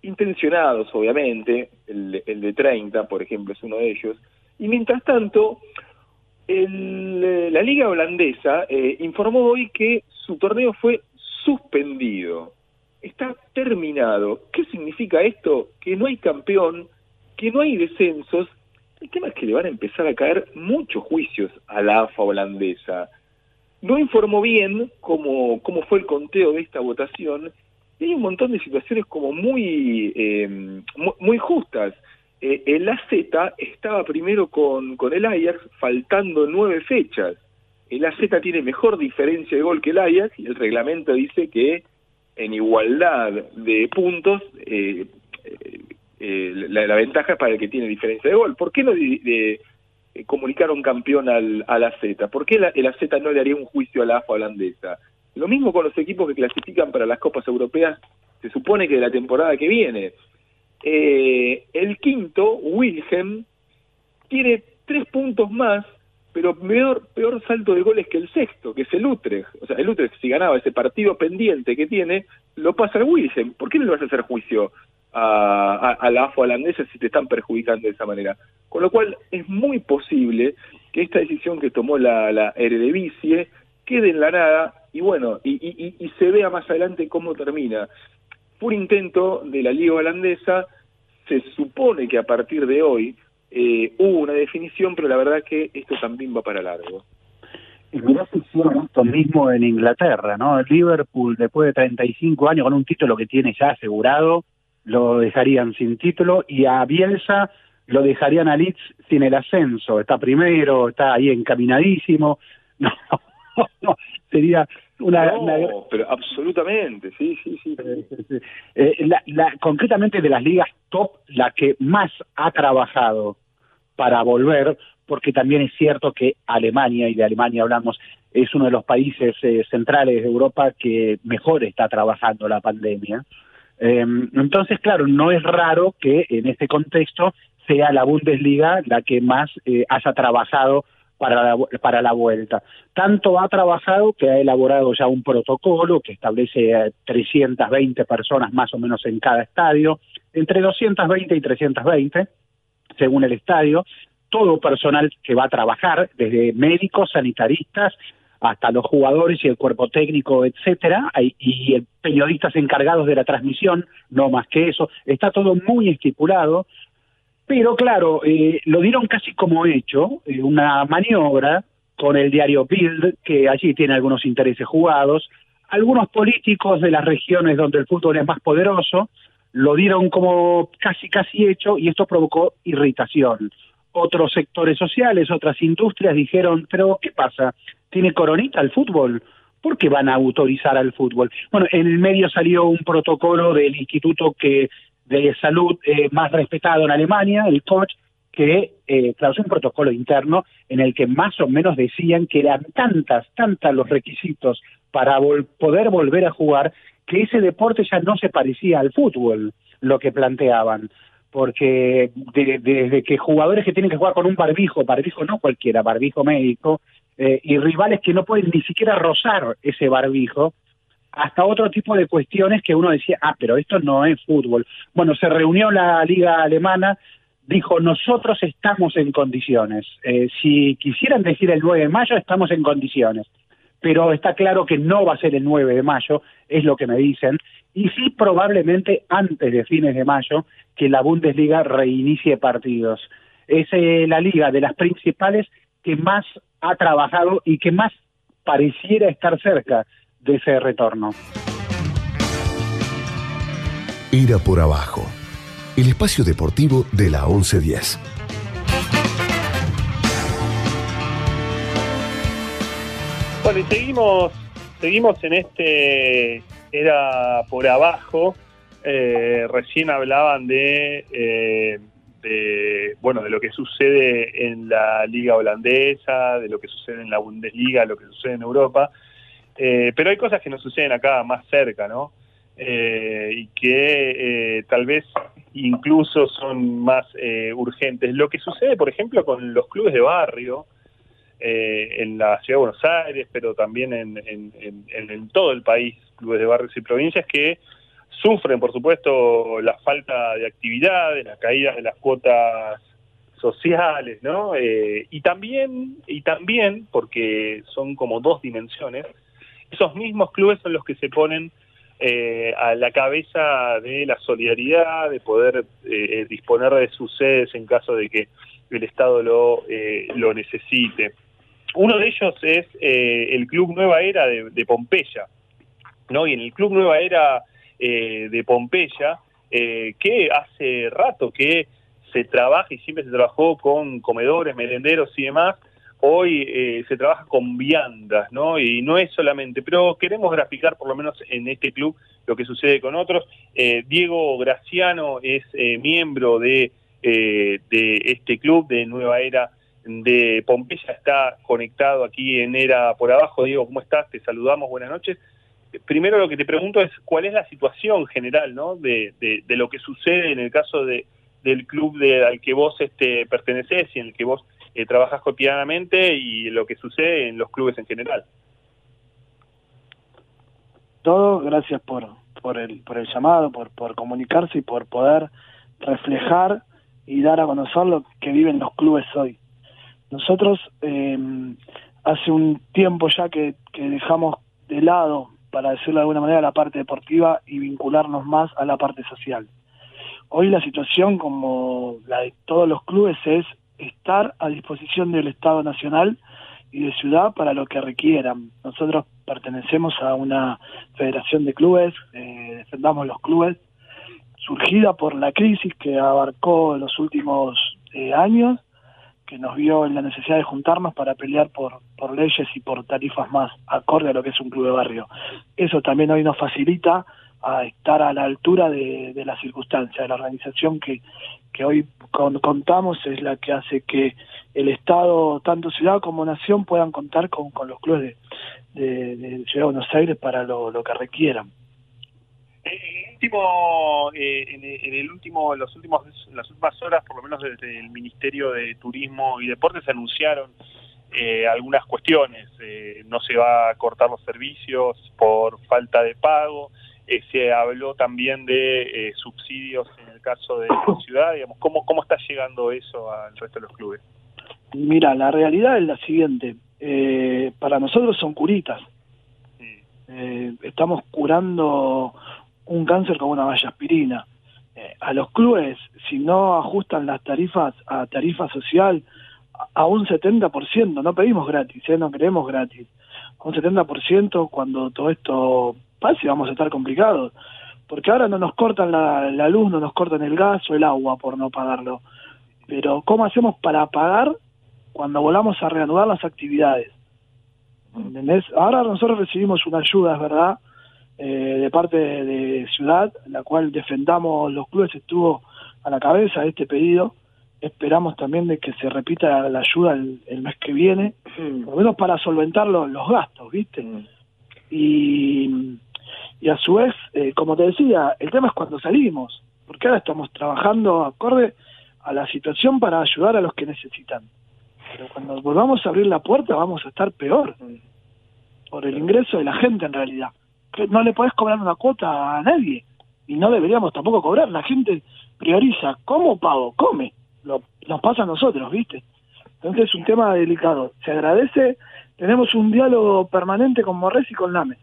intencionados, obviamente, el, de 30, por ejemplo, es uno de ellos. Y mientras tanto, el, eh, la liga holandesa eh, informó hoy que su torneo fue suspendido. Está terminado. ¿Qué significa esto? Que no hay campeón, que no hay descensos. El tema es que le van a empezar a caer muchos juicios a la AFA holandesa. No informó bien cómo, cómo fue el conteo de esta votación y hay un montón de situaciones como muy, eh, mu- muy justas. Eh, el AZ estaba primero con, con el Ajax, faltando nueve fechas. El AZ tiene mejor diferencia de gol que el Ajax y el reglamento dice que en igualdad de puntos, eh, eh, eh, la, ventaja es para el que tiene diferencia de gol. ¿Por qué no de- eh, comunicaron campeón al, a la Z? ¿Por qué la, el AZ no le haría un juicio a la AFA holandesa? Lo mismo con los equipos que clasifican para las Copas Europeas, se supone que de la temporada que viene. Eh, el quinto, Wilhelm, tiene tres puntos más, pero peor, peor salto de goles que el sexto, que es el Utrecht. O sea, el Utrecht, si ganaba ese partido pendiente que tiene, lo pasa al Wilhelm. ¿Por qué no le vas a hacer juicio a, la AFA holandesa si te están perjudicando de esa manera? Con lo cual, es muy posible que esta decisión que tomó la, la Eredivisie quede en la nada y bueno, y, y- y- se vea más adelante cómo termina. Fue un intento de la Liga Holandesa, se supone que a partir de hoy eh, hubo una definición, pero la verdad que esto también va para largo. Y mirá mismo en Inglaterra, ¿no? El Liverpool, después de 35 años, con un título que tiene ya asegurado, lo dejarían sin título y a Bielsa lo dejarían a Leeds sin el ascenso. Está primero, está ahí encaminadísimo. No, no, sería una... no, una- pero absolutamente, sí, sí, sí. eh, la- la- concretamente de las ligas top, la que más ha trabajado para volver, porque también es cierto que Alemania, y de Alemania hablamos, es uno de los países eh, centrales de Europa que mejor está trabajando la pandemia. Eh, entonces, claro, no es raro que en este contexto sea la Bundesliga la que más eh, haya trabajado para la, para la vuelta. Tanto ha trabajado que ha elaborado ya un protocolo que establece eh, 320 personas más o menos en cada estadio, entre 220 y 320, según el estadio, todo personal que va a trabajar, desde médicos, sanitaristas, hasta los jugadores y el cuerpo técnico, etcétera, y, periodistas encargados de la transmisión, no más que eso, está todo muy estipulado, pero claro, eh, lo dieron casi como hecho, eh, una maniobra con el diario Bild, que allí tiene algunos intereses jugados, algunos políticos de las regiones donde el fútbol es más poderoso, lo dieron como casi casi hecho y esto provocó irritación. Otros sectores sociales, otras industrias dijeron, pero ¿qué pasa? ¿Tiene coronita el fútbol? ¿Por qué van a autorizar al fútbol? Bueno, en el medio salió un protocolo del instituto que de salud eh, más respetado en Alemania, el Koch, que eh, un protocolo interno en el que más o menos decían que eran tantas, tantas los requisitos para poder volver a jugar, que ese deporte ya no se parecía al fútbol, lo que planteaban. Porque de- desde que jugadores que tienen que jugar con un barbijo, barbijo no cualquiera, barbijo médico, eh, y rivales que no pueden ni siquiera rozar ese barbijo, hasta otro tipo de cuestiones que uno decía, ah, pero esto no es fútbol. Bueno, se reunió la liga alemana, dijo, nosotros estamos en condiciones. Eh, si quisieran decir el 9 de mayo, estamos en condiciones. Pero está claro que no va a ser el 9 de mayo, es lo que me dicen. Y sí, probablemente antes de fines de mayo, que la Bundesliga reinicie partidos. Es eh, la liga de las principales que más ha trabajado y que más pareciera estar cerca de ese retorno. Era por abajo. El espacio deportivo de la 1110. Bueno, y seguimos, seguimos en este era por abajo. Eh, recién hablaban de, eh, de bueno de lo que sucede en la liga holandesa, de lo que sucede en la Bundesliga, lo que sucede en Europa. Eh, pero hay cosas que nos suceden acá más cerca, ¿no? Eh, y que eh, tal vez incluso son más eh, urgentes. Lo que sucede, por ejemplo, con los clubes de barrio, eh, en la ciudad de Buenos Aires, pero también en, en- en- en- todo el país, clubes de barrios y provincias que sufren, por supuesto, la falta de actividades, la caída de las cuotas sociales, ¿no? Eh, y también, y también, porque son como dos dimensiones, esos mismos clubes son los que se ponen eh, a la cabeza de la solidaridad, de poder eh, disponer de sus sedes en caso de que el Estado lo, eh, lo necesite. Uno de ellos es eh, el Club Nueva Era de, de Pompeya, ¿no? Y en el Club Nueva Era eh, de Pompeya, eh, que hace rato que se trabaja y siempre se trabajó con comedores, merenderos y demás, hoy eh, se trabaja con viandas, ¿no? Y no es solamente, pero queremos graficar por lo menos en este club lo que sucede con otros. Eh, Diego Graciano es eh, miembro de, eh, de este club de Nueva Era de Pompeya, está conectado aquí en Era por abajo. Diego, ¿cómo estás? Te saludamos, buenas noches. Primero lo que te pregunto es cuál es la situación general, ¿no? De, de, de lo que sucede en el caso de, del club de, al que vos este, perteneces y en el que vos eh, trabajas cotidianamente y lo que sucede en los clubes en general. todo, gracias por, por, el, por el llamado, por, por comunicarse y por poder reflejar y dar a conocer lo que viven los clubes hoy. Nosotros eh, hace un tiempo ya que, que dejamos de lado, para decirlo de alguna manera, la parte deportiva y vincularnos más a la parte social. Hoy la situación, como la de todos los clubes, es estar a disposición del Estado Nacional y de ciudad para lo que requieran. Nosotros pertenecemos a una federación de clubes, eh, defendamos los clubes, surgida por la crisis que abarcó los últimos eh, años, que nos vio en la necesidad de juntarnos para pelear por, por leyes y por tarifas más acorde a lo que es un club de barrio. Eso también hoy nos facilita a estar a la altura de, de la circunstancia. La organización que, hoy con- contamos es la que hace que el Estado, tanto ciudad como nación, puedan contar con, con los clubes de, de, Ciudad de Buenos Aires para lo, que requieran. El último, eh, en, el- en último, en los últimos, en las últimas horas, por lo menos desde el Ministerio de Turismo y Deportes, anunciaron eh, algunas cuestiones. Eh, no se va a cortar los servicios por falta de pago. Eh, se habló también de eh, subsidios en el caso de la ciudad. Digamos, ¿cómo, ¿Cómo está llegando eso al resto de los clubes? Mira, la realidad es la siguiente. Eh, para nosotros son curitas. Estamos curando un cáncer con una valla aspirina. A los clubes, si no ajustan las tarifas a tarifa social a- un 70%, no pedimos gratis, no queremos gratis, a un 70% cuando todo esto pase vamos a estar complicados. Porque ahora no nos cortan la, la luz, no nos cortan el gas o el agua por no pagarlo. Pero ¿cómo hacemos para pagar cuando volvamos a reanudar las actividades? ¿Entendés? Ahora nosotros recibimos una ayuda, es verdad, eh, de parte de, de Ciudad, la cual defendamos, los clubes estuvo a la cabeza de este pedido. Esperamos también de que se repita la ayuda el, el mes que viene, por lo menos para solventar los, los gastos, ¿viste? Y, y a su vez, eh, como te decía, el tema es cuando salimos, porque ahora estamos trabajando acorde a la situación para ayudar a los que necesitan. Pero cuando volvamos a abrir la puerta vamos a estar peor por el ingreso de la gente en realidad. No le podés cobrar una cuota a nadie y no deberíamos tampoco cobrar. La gente prioriza cómo pago, come. Lo, nos pasa a nosotros, ¿viste? Entonces es un tema delicado. Se agradece, tenemos un diálogo permanente con Morres y con Lames.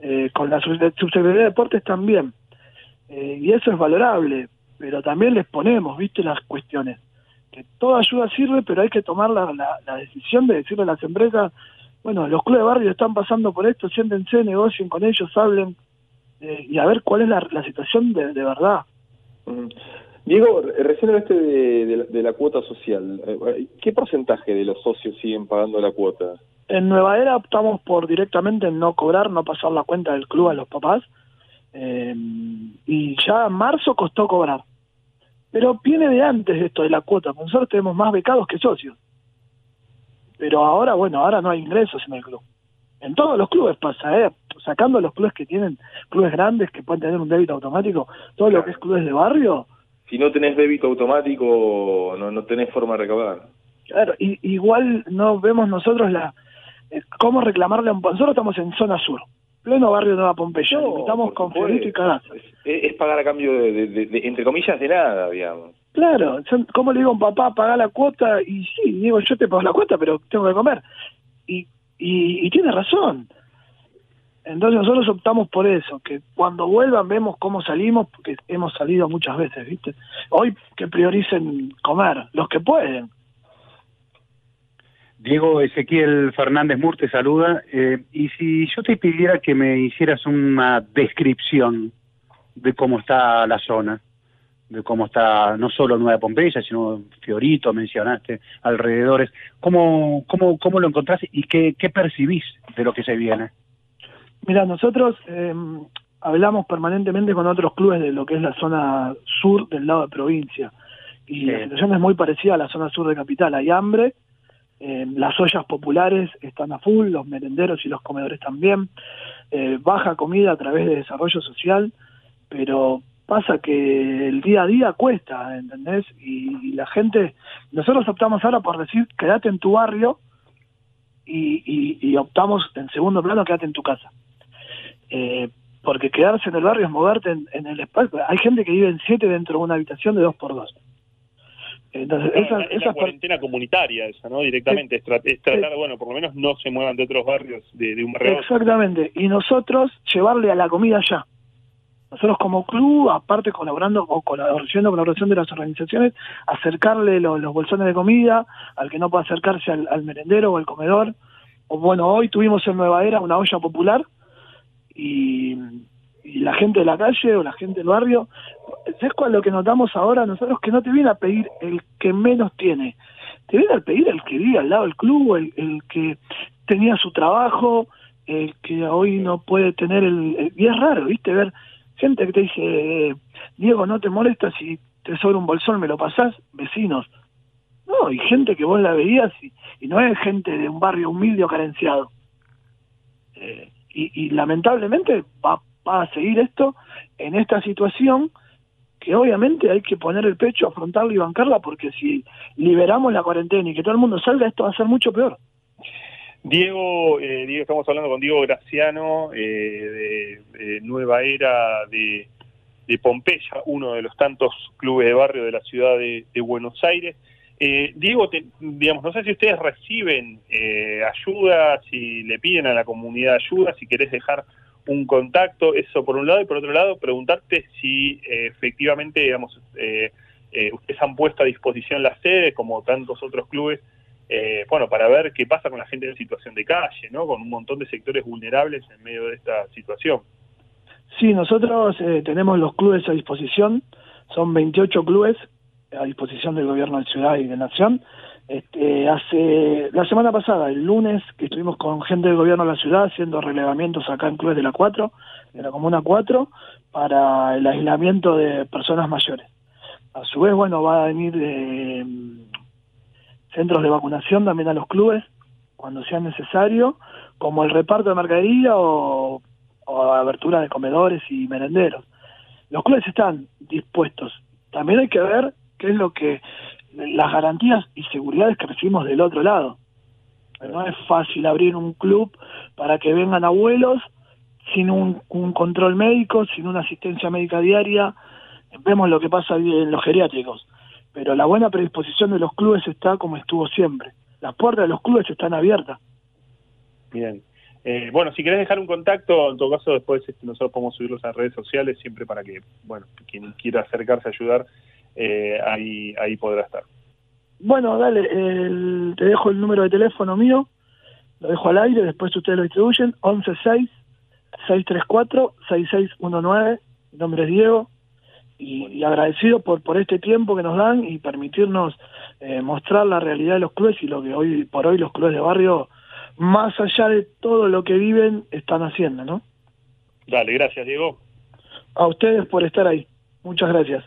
Eh, con la sub- subsecretaría de Deportes también. Eh, y eso es valorable, pero también les ponemos, ¿viste? Las cuestiones que toda ayuda sirve, pero hay que tomar la, la- la decisión de decirle a las empresas, bueno, los clubes de barrio están pasando por esto, siéntense, negocien con ellos, hablen, eh, y a ver cuál es la, la situación de, de verdad. Diego, re- recién hablaste de, de de la cuota social. Eh, ¿Qué porcentaje de los socios siguen pagando la cuota? En Nueva Era optamos por directamente no cobrar, no pasar la cuenta del club a los papás, eh, y ya en marzo costó cobrar. Pero viene de antes esto de la cuota, nosotros tenemos más becados que socios. Pero ahora, bueno, ahora no hay ingresos en el club. En todos los clubes pasa, ¿eh? Sacando los clubes que tienen, clubes grandes que pueden tener un débito automático, todo lo que es clubes de barrio, Si no tenés débito automático, no, no tenés forma de recaudar. Claro, y, igual no vemos nosotros la cómo reclamarle a un... Nosotros estamos en zona sur, pleno barrio Nueva Pompeya, estamos con Fiorito y Cagazo. Es, es pagar a cambio de, de- de- de- entre comillas, de nada, digamos. Claro, ¿cómo le digo a un papá, paga la cuota? Y sí, digo, yo te pago la cuota, pero tengo que comer. Y, y, y tiene razón. Entonces nosotros optamos por eso, que cuando vuelvan vemos cómo salimos, porque hemos salido muchas veces, ¿viste? Hoy que prioricen comer, los que pueden. Diego Ezequiel Fernández Mur te saluda. eh, y si yo te pidiera que me hicieras una descripción de cómo está la zona, de cómo está no solo Nueva Pompeya, sino Fiorito, mencionaste, alrededores. ¿Cómo, cómo, cómo lo encontraste y qué, qué percibís de lo que se viene? Mira, nosotros eh, hablamos permanentemente con otros clubes de lo que es la zona sur del lado de provincia. Y la situación es muy parecida a la zona sur de Capital. Hay hambre, eh, las ollas populares están a full, los merenderos y los comedores también. Eh, baja comida a través de desarrollo social, pero pasa que el día a día cuesta, ¿entendés? Y, la gente, nosotros optamos ahora por decir, quédate en tu barrio y, y- y optamos en segundo plano, quédate en tu casa. Eh, porque quedarse en el barrio es moverte en, en el espacio. Hay gente que vive en siete dentro de una habitación de dos por dos. Entonces, Claro, esa, es esa una cuarentena comunitaria esa, ¿no? Directamente, es, tra- es tratar, bueno, por lo menos no se muevan de otros barrios de, de un barrio. Exactamente. Y nosotros llevarle a la comida allá. Nosotros como club, aparte colaborando o colaboración colaboración de las organizaciones, acercarle lo- los bolsones de comida al que no pueda acercarse al, al merendero o al comedor. O bueno, hoy tuvimos en Nueva Era una olla popular y, y la gente de la calle o la gente del barrio, ¿sabes cuál es lo que notamos ahora? Nosotros que no te viene a pedir el que menos tiene, te viene a pedir el que vive al lado del club, el, que tenía su trabajo, el que hoy no puede tener el, Y es raro, ¿viste? Ver gente que te dice, eh, Diego, ¿no te molesta si te sobra un bolsón, me lo pasás? Vecinos. No, y gente que vos la veías y, y no es gente de un barrio humilde o carenciado. Eh, y, y lamentablemente va, va a seguir esto en esta situación que obviamente hay que poner el pecho, afrontarla y bancarla, porque si liberamos la cuarentena y que todo el mundo salga, esto va a ser mucho peor. Diego, eh, Diego, estamos hablando con Diego Graciano, eh, de, Nueva Era de, Pompeya, uno de los tantos clubes de barrio de la ciudad de, de Buenos Aires. Eh, Diego, te- digamos, no sé si ustedes reciben eh, ayuda, si le piden a la comunidad ayuda, si querés dejar un contacto, eso por un lado, y por otro lado, preguntarte si eh, efectivamente, digamos, eh, eh, ustedes han puesto a disposición las sedes, como tantos otros clubes, eh, bueno, para ver qué pasa con la gente en situación de calle, ¿no? Con un montón de sectores vulnerables en medio de esta situación. Sí, nosotros eh, tenemos los clubes a disposición, son 28 clubes a disposición del gobierno de ciudad y de nación. Este, hace la semana pasada, el lunes, que estuvimos con gente del gobierno de la ciudad haciendo relevamientos acá en clubes de la 4, de la Comuna 4, para el aislamiento de personas mayores. A su vez, bueno, va a venir eh, centros de vacunación también a los clubes cuando sea necesario, como el reparto de mercadería o, o abertura de comedores y merenderos. Los clubes están dispuestos. También hay que ver qué es lo que las garantías y seguridades que recibimos del otro lado. No es fácil abrir un club para que vengan abuelos sin un, control médico, sin una asistencia médica diaria. Vemos lo que pasa en los geriátricos. Pero la buena predisposición de los clubes está como estuvo siempre. Las puertas de los clubes están abiertas. Bien. Eh, bueno, si querés dejar un contacto, en todo caso después este, nosotros podemos subirlos a redes sociales siempre para que, bueno, quien quiera acercarse a ayudar, eh, ahí, ahí podrá estar. Bueno, dale, el- te dejo el número de teléfono mío, lo dejo al aire, después ustedes lo distribuyen, 116-634-6619, mi nombre es Diego, y, y agradecido por, por este tiempo que nos dan y permitirnos eh, mostrar la realidad de los clubes y lo que hoy por hoy los clubes de barrio, más allá de todo lo que viven, están haciendo, ¿no? Dale, gracias Diego. A ustedes por estar ahí. Muchas gracias.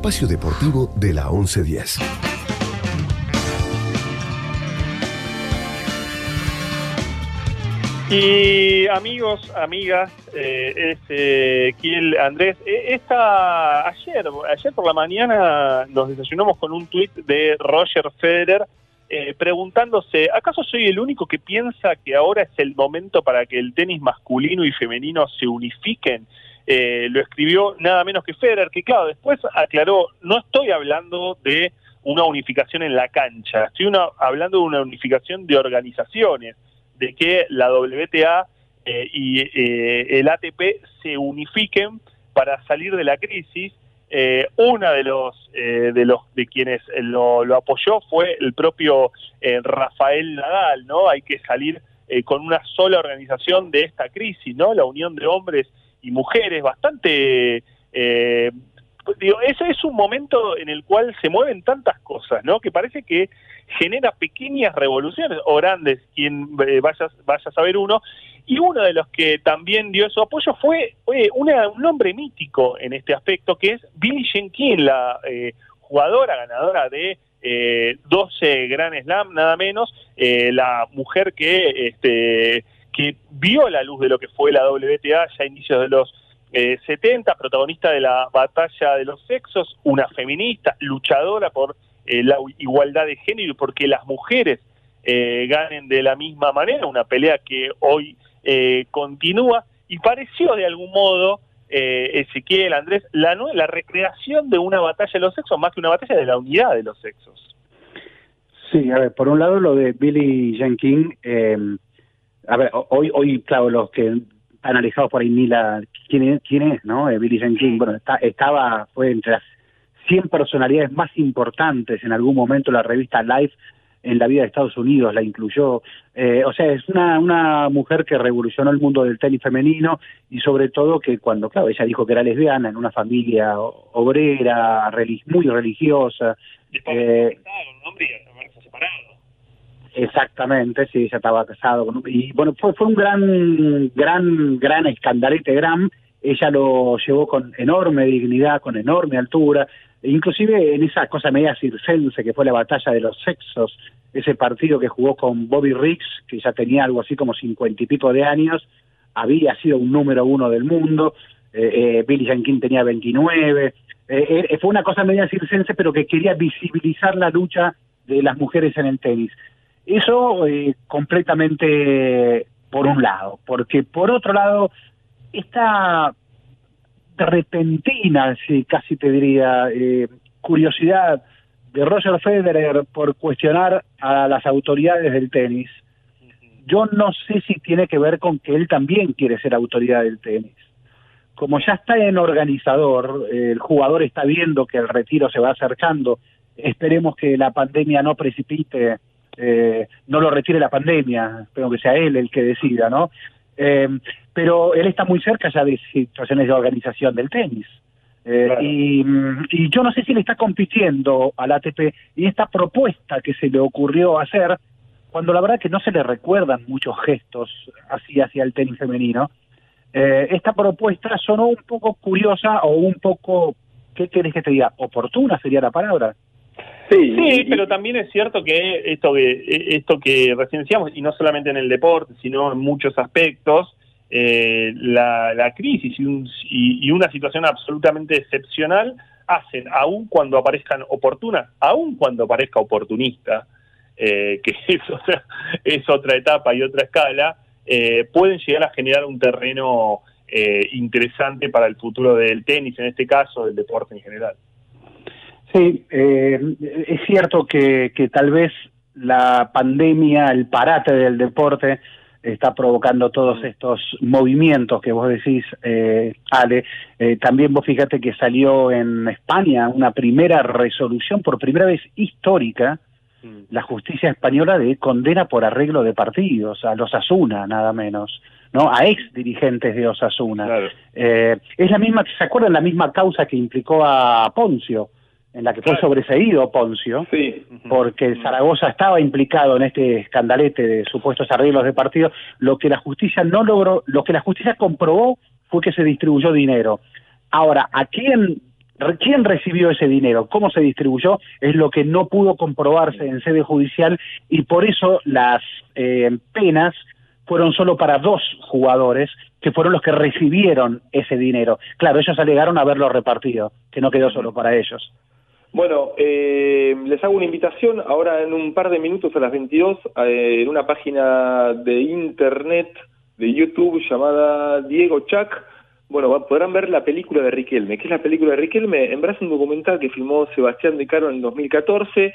Espacio deportivo de la 1110. Y amigos, amigas, eh, es eh, Kiel Andrés. Esta, ayer, ayer por la mañana nos desayunamos con un tuit de Roger Federer eh, preguntándose, ¿acaso soy el único que piensa que ahora es el momento para que el tenis masculino y femenino se unifiquen? Eh, lo escribió nada menos que Federer, que claro, después aclaró, no estoy hablando de una unificación en la cancha, estoy hablando de una unificación de organizaciones de que la WTA eh, y eh, el ATP se unifiquen para salir de la crisis. Eh, una de los eh, de los de quienes lo, lo apoyó fue el propio eh, Rafael Nadal, ¿no? Hay que salir con una sola organización de esta crisis, ¿no? La unión de hombres y mujeres, bastante eh, pues, digo, ese es un momento en el cual se mueven tantas cosas, ¿no? Que parece que genera pequeñas revoluciones o grandes, quien eh, vaya, vaya a saber uno. Y uno de los que también dio su apoyo fue una- un hombre mítico en este aspecto, que es Billie Jean King, la eh, jugadora ganadora de eh, 12 Grand Slam, nada menos, eh, la mujer que, este, que vio la luz de lo que fue la WTA ya a inicios de los eh, 70, protagonista de la batalla de los sexos, una feminista, luchadora por eh, la igualdad de género y porque las mujeres eh, ganen de la misma manera, una pelea que hoy eh, continúa y pareció de algún modo, eh, Ezequiel, Andrés, la, la recreación de una batalla de los sexos más que una batalla de la unidad de los sexos. Sí, a ver, por un lado lo de Billy eh, a ver, ho- hoy, hoy, claro, los que han analizado por ahí Mila, ¿quién es, quién es no? Eh, Billy Jean King, bueno, está, estaba, fue entre las 100 personalidades más importantes en algún momento la revista Life en la vida de Estados Unidos, la incluyó, eh, o sea, es una, una mujer que revolucionó el mundo del tenis femenino y sobre todo que cuando, claro, ella dijo que era lesbiana en una familia obrera, relig- muy religiosa, eh, Exactamente, sí, ella estaba casado con y bueno, fue fue un gran gran gran escandalete gran, ella lo llevó con enorme dignidad, con enorme altura, inclusive en esa cosa media circense que fue la batalla de los sexos, ese partido que jugó con Bobby Riggs, que ya tenía algo así como cincuenta y pico de años, había sido un número uno del mundo, eh, eh, Billy Jean King tenía 29, eh, eh, fue una cosa media circense pero que quería visibilizar la lucha de las mujeres en el tenis. Eso eh, completamente por un lado, porque por otro lado, esta repentina, sí, casi te diría, eh, curiosidad de Roger Federer por cuestionar a las autoridades del tenis, yo no sé si tiene que ver con que él también quiere ser autoridad del tenis. Como ya está en organizador, el jugador está viendo que el retiro se va acercando, esperemos que la pandemia no precipite, eh, no lo retire la pandemia, espero que sea él el que decida, ¿no? Eh, pero él está muy cerca ya de situaciones de organización del tenis. Eh, y, mm, y yo no sé si le está compitiendo al ATP y esta propuesta que se le ocurrió hacer, cuando la verdad que no se le recuerdan muchos gestos así hacia el tenis femenino, eh, esta propuesta sonó un poco curiosa o un poco, ¿qué querés que te diga? Oportuna sería la palabra. Sí, pero también es cierto que esto que esto que recién decíamos, y no solamente en el deporte, sino en muchos aspectos, eh, la, la crisis y, un- y- y una situación absolutamente excepcional hacen, aun cuando aparezcan oportunas, aun cuando parezca oportunista, eh, que es otra, es otra etapa y otra escala, eh, pueden llegar a generar un terreno eh, interesante para el futuro del tenis, en este caso, del deporte en general. Sí, eh, es cierto que, que tal vez la pandemia, el parate del deporte, está provocando todos estos movimientos que vos decís, eh, Ale. Eh, también vos fíjate que salió en España una primera resolución, por primera vez histórica, la justicia española de condena por arreglo de partidos, a los Asuna, nada menos. ¿no? a ex dirigentes de Osasuna. Eh, es la misma, ¿se acuerdan la misma causa que implicó a Poncio? En la que fue sobreseído Poncio, porque Zaragoza estaba implicado en este escandalete de supuestos arreglos de partido, lo que la justicia no logró, lo que la justicia comprobó fue que se distribuyó dinero. Ahora, ¿a quién, quién recibió ese dinero? ¿Cómo se distribuyó? Es lo que no pudo comprobarse en sede judicial y por eso las eh, penas fueron solo para dos jugadores que fueron los que recibieron ese dinero. Claro, ellos alegaron haberlo repartido, que no quedó solo para ellos. Bueno, eh, les hago una invitación ahora en un par de minutos a las 22 eh, en una página de internet de YouTube llamada Diego Chac. Bueno, podrán ver la película de Riquelme. ¿Qué es la película de Riquelme? En es un documental que filmó Sebastián De Caro en el 2014.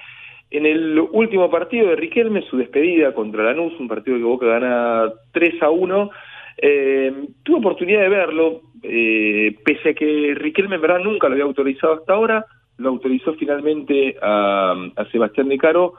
En el último partido de Riquelme, su despedida contra Lanús, un partido que Boca gana 3 a 1, eh, tuve oportunidad de verlo, eh, pese a que Riquelme en verdad nunca lo había autorizado hasta ahora, lo autorizó finalmente a, Sebastián De Caro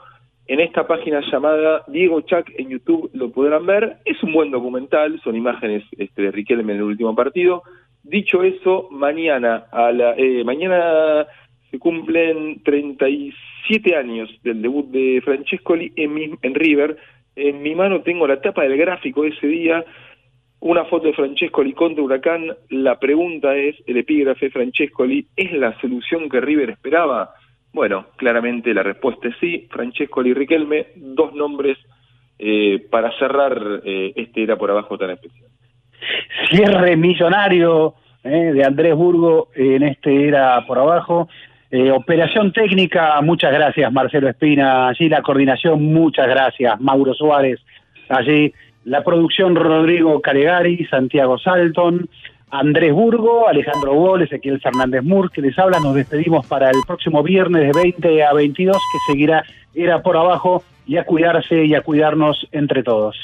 en esta página llamada Diego Chac en YouTube lo podrán ver. Es un buen documental, son imágenes este, de Riquelme en el último partido. Dicho eso, mañana a la eh, mañana se cumplen 37 años del debut de Francescoli en, mi- en River. En mi mano tengo la tapa del gráfico de ese día, una foto de Francescoli contra Huracán. La pregunta es, el epígrafe Francescoli, ¿es la solución que River esperaba? Bueno, claramente la respuesta es sí. Francescoli y Riquelme, dos nombres eh, para cerrar eh, este era por abajo tan especial. cierre millonario eh, de Andrés Burgo en este era por abajo. Operación técnica, muchas gracias Marcelo Espina. Allí la coordinación, muchas gracias Mauro Suárez. Allí la producción Rodrigo Calegari, Santiago Salton, Andrés Burgo, Alejandro Gol, Ezequiel Fernández Mur, que les habla. Nos despedimos para el próximo viernes de 20 a 22, que seguirá era por abajo y a cuidarse y a cuidarnos entre todos.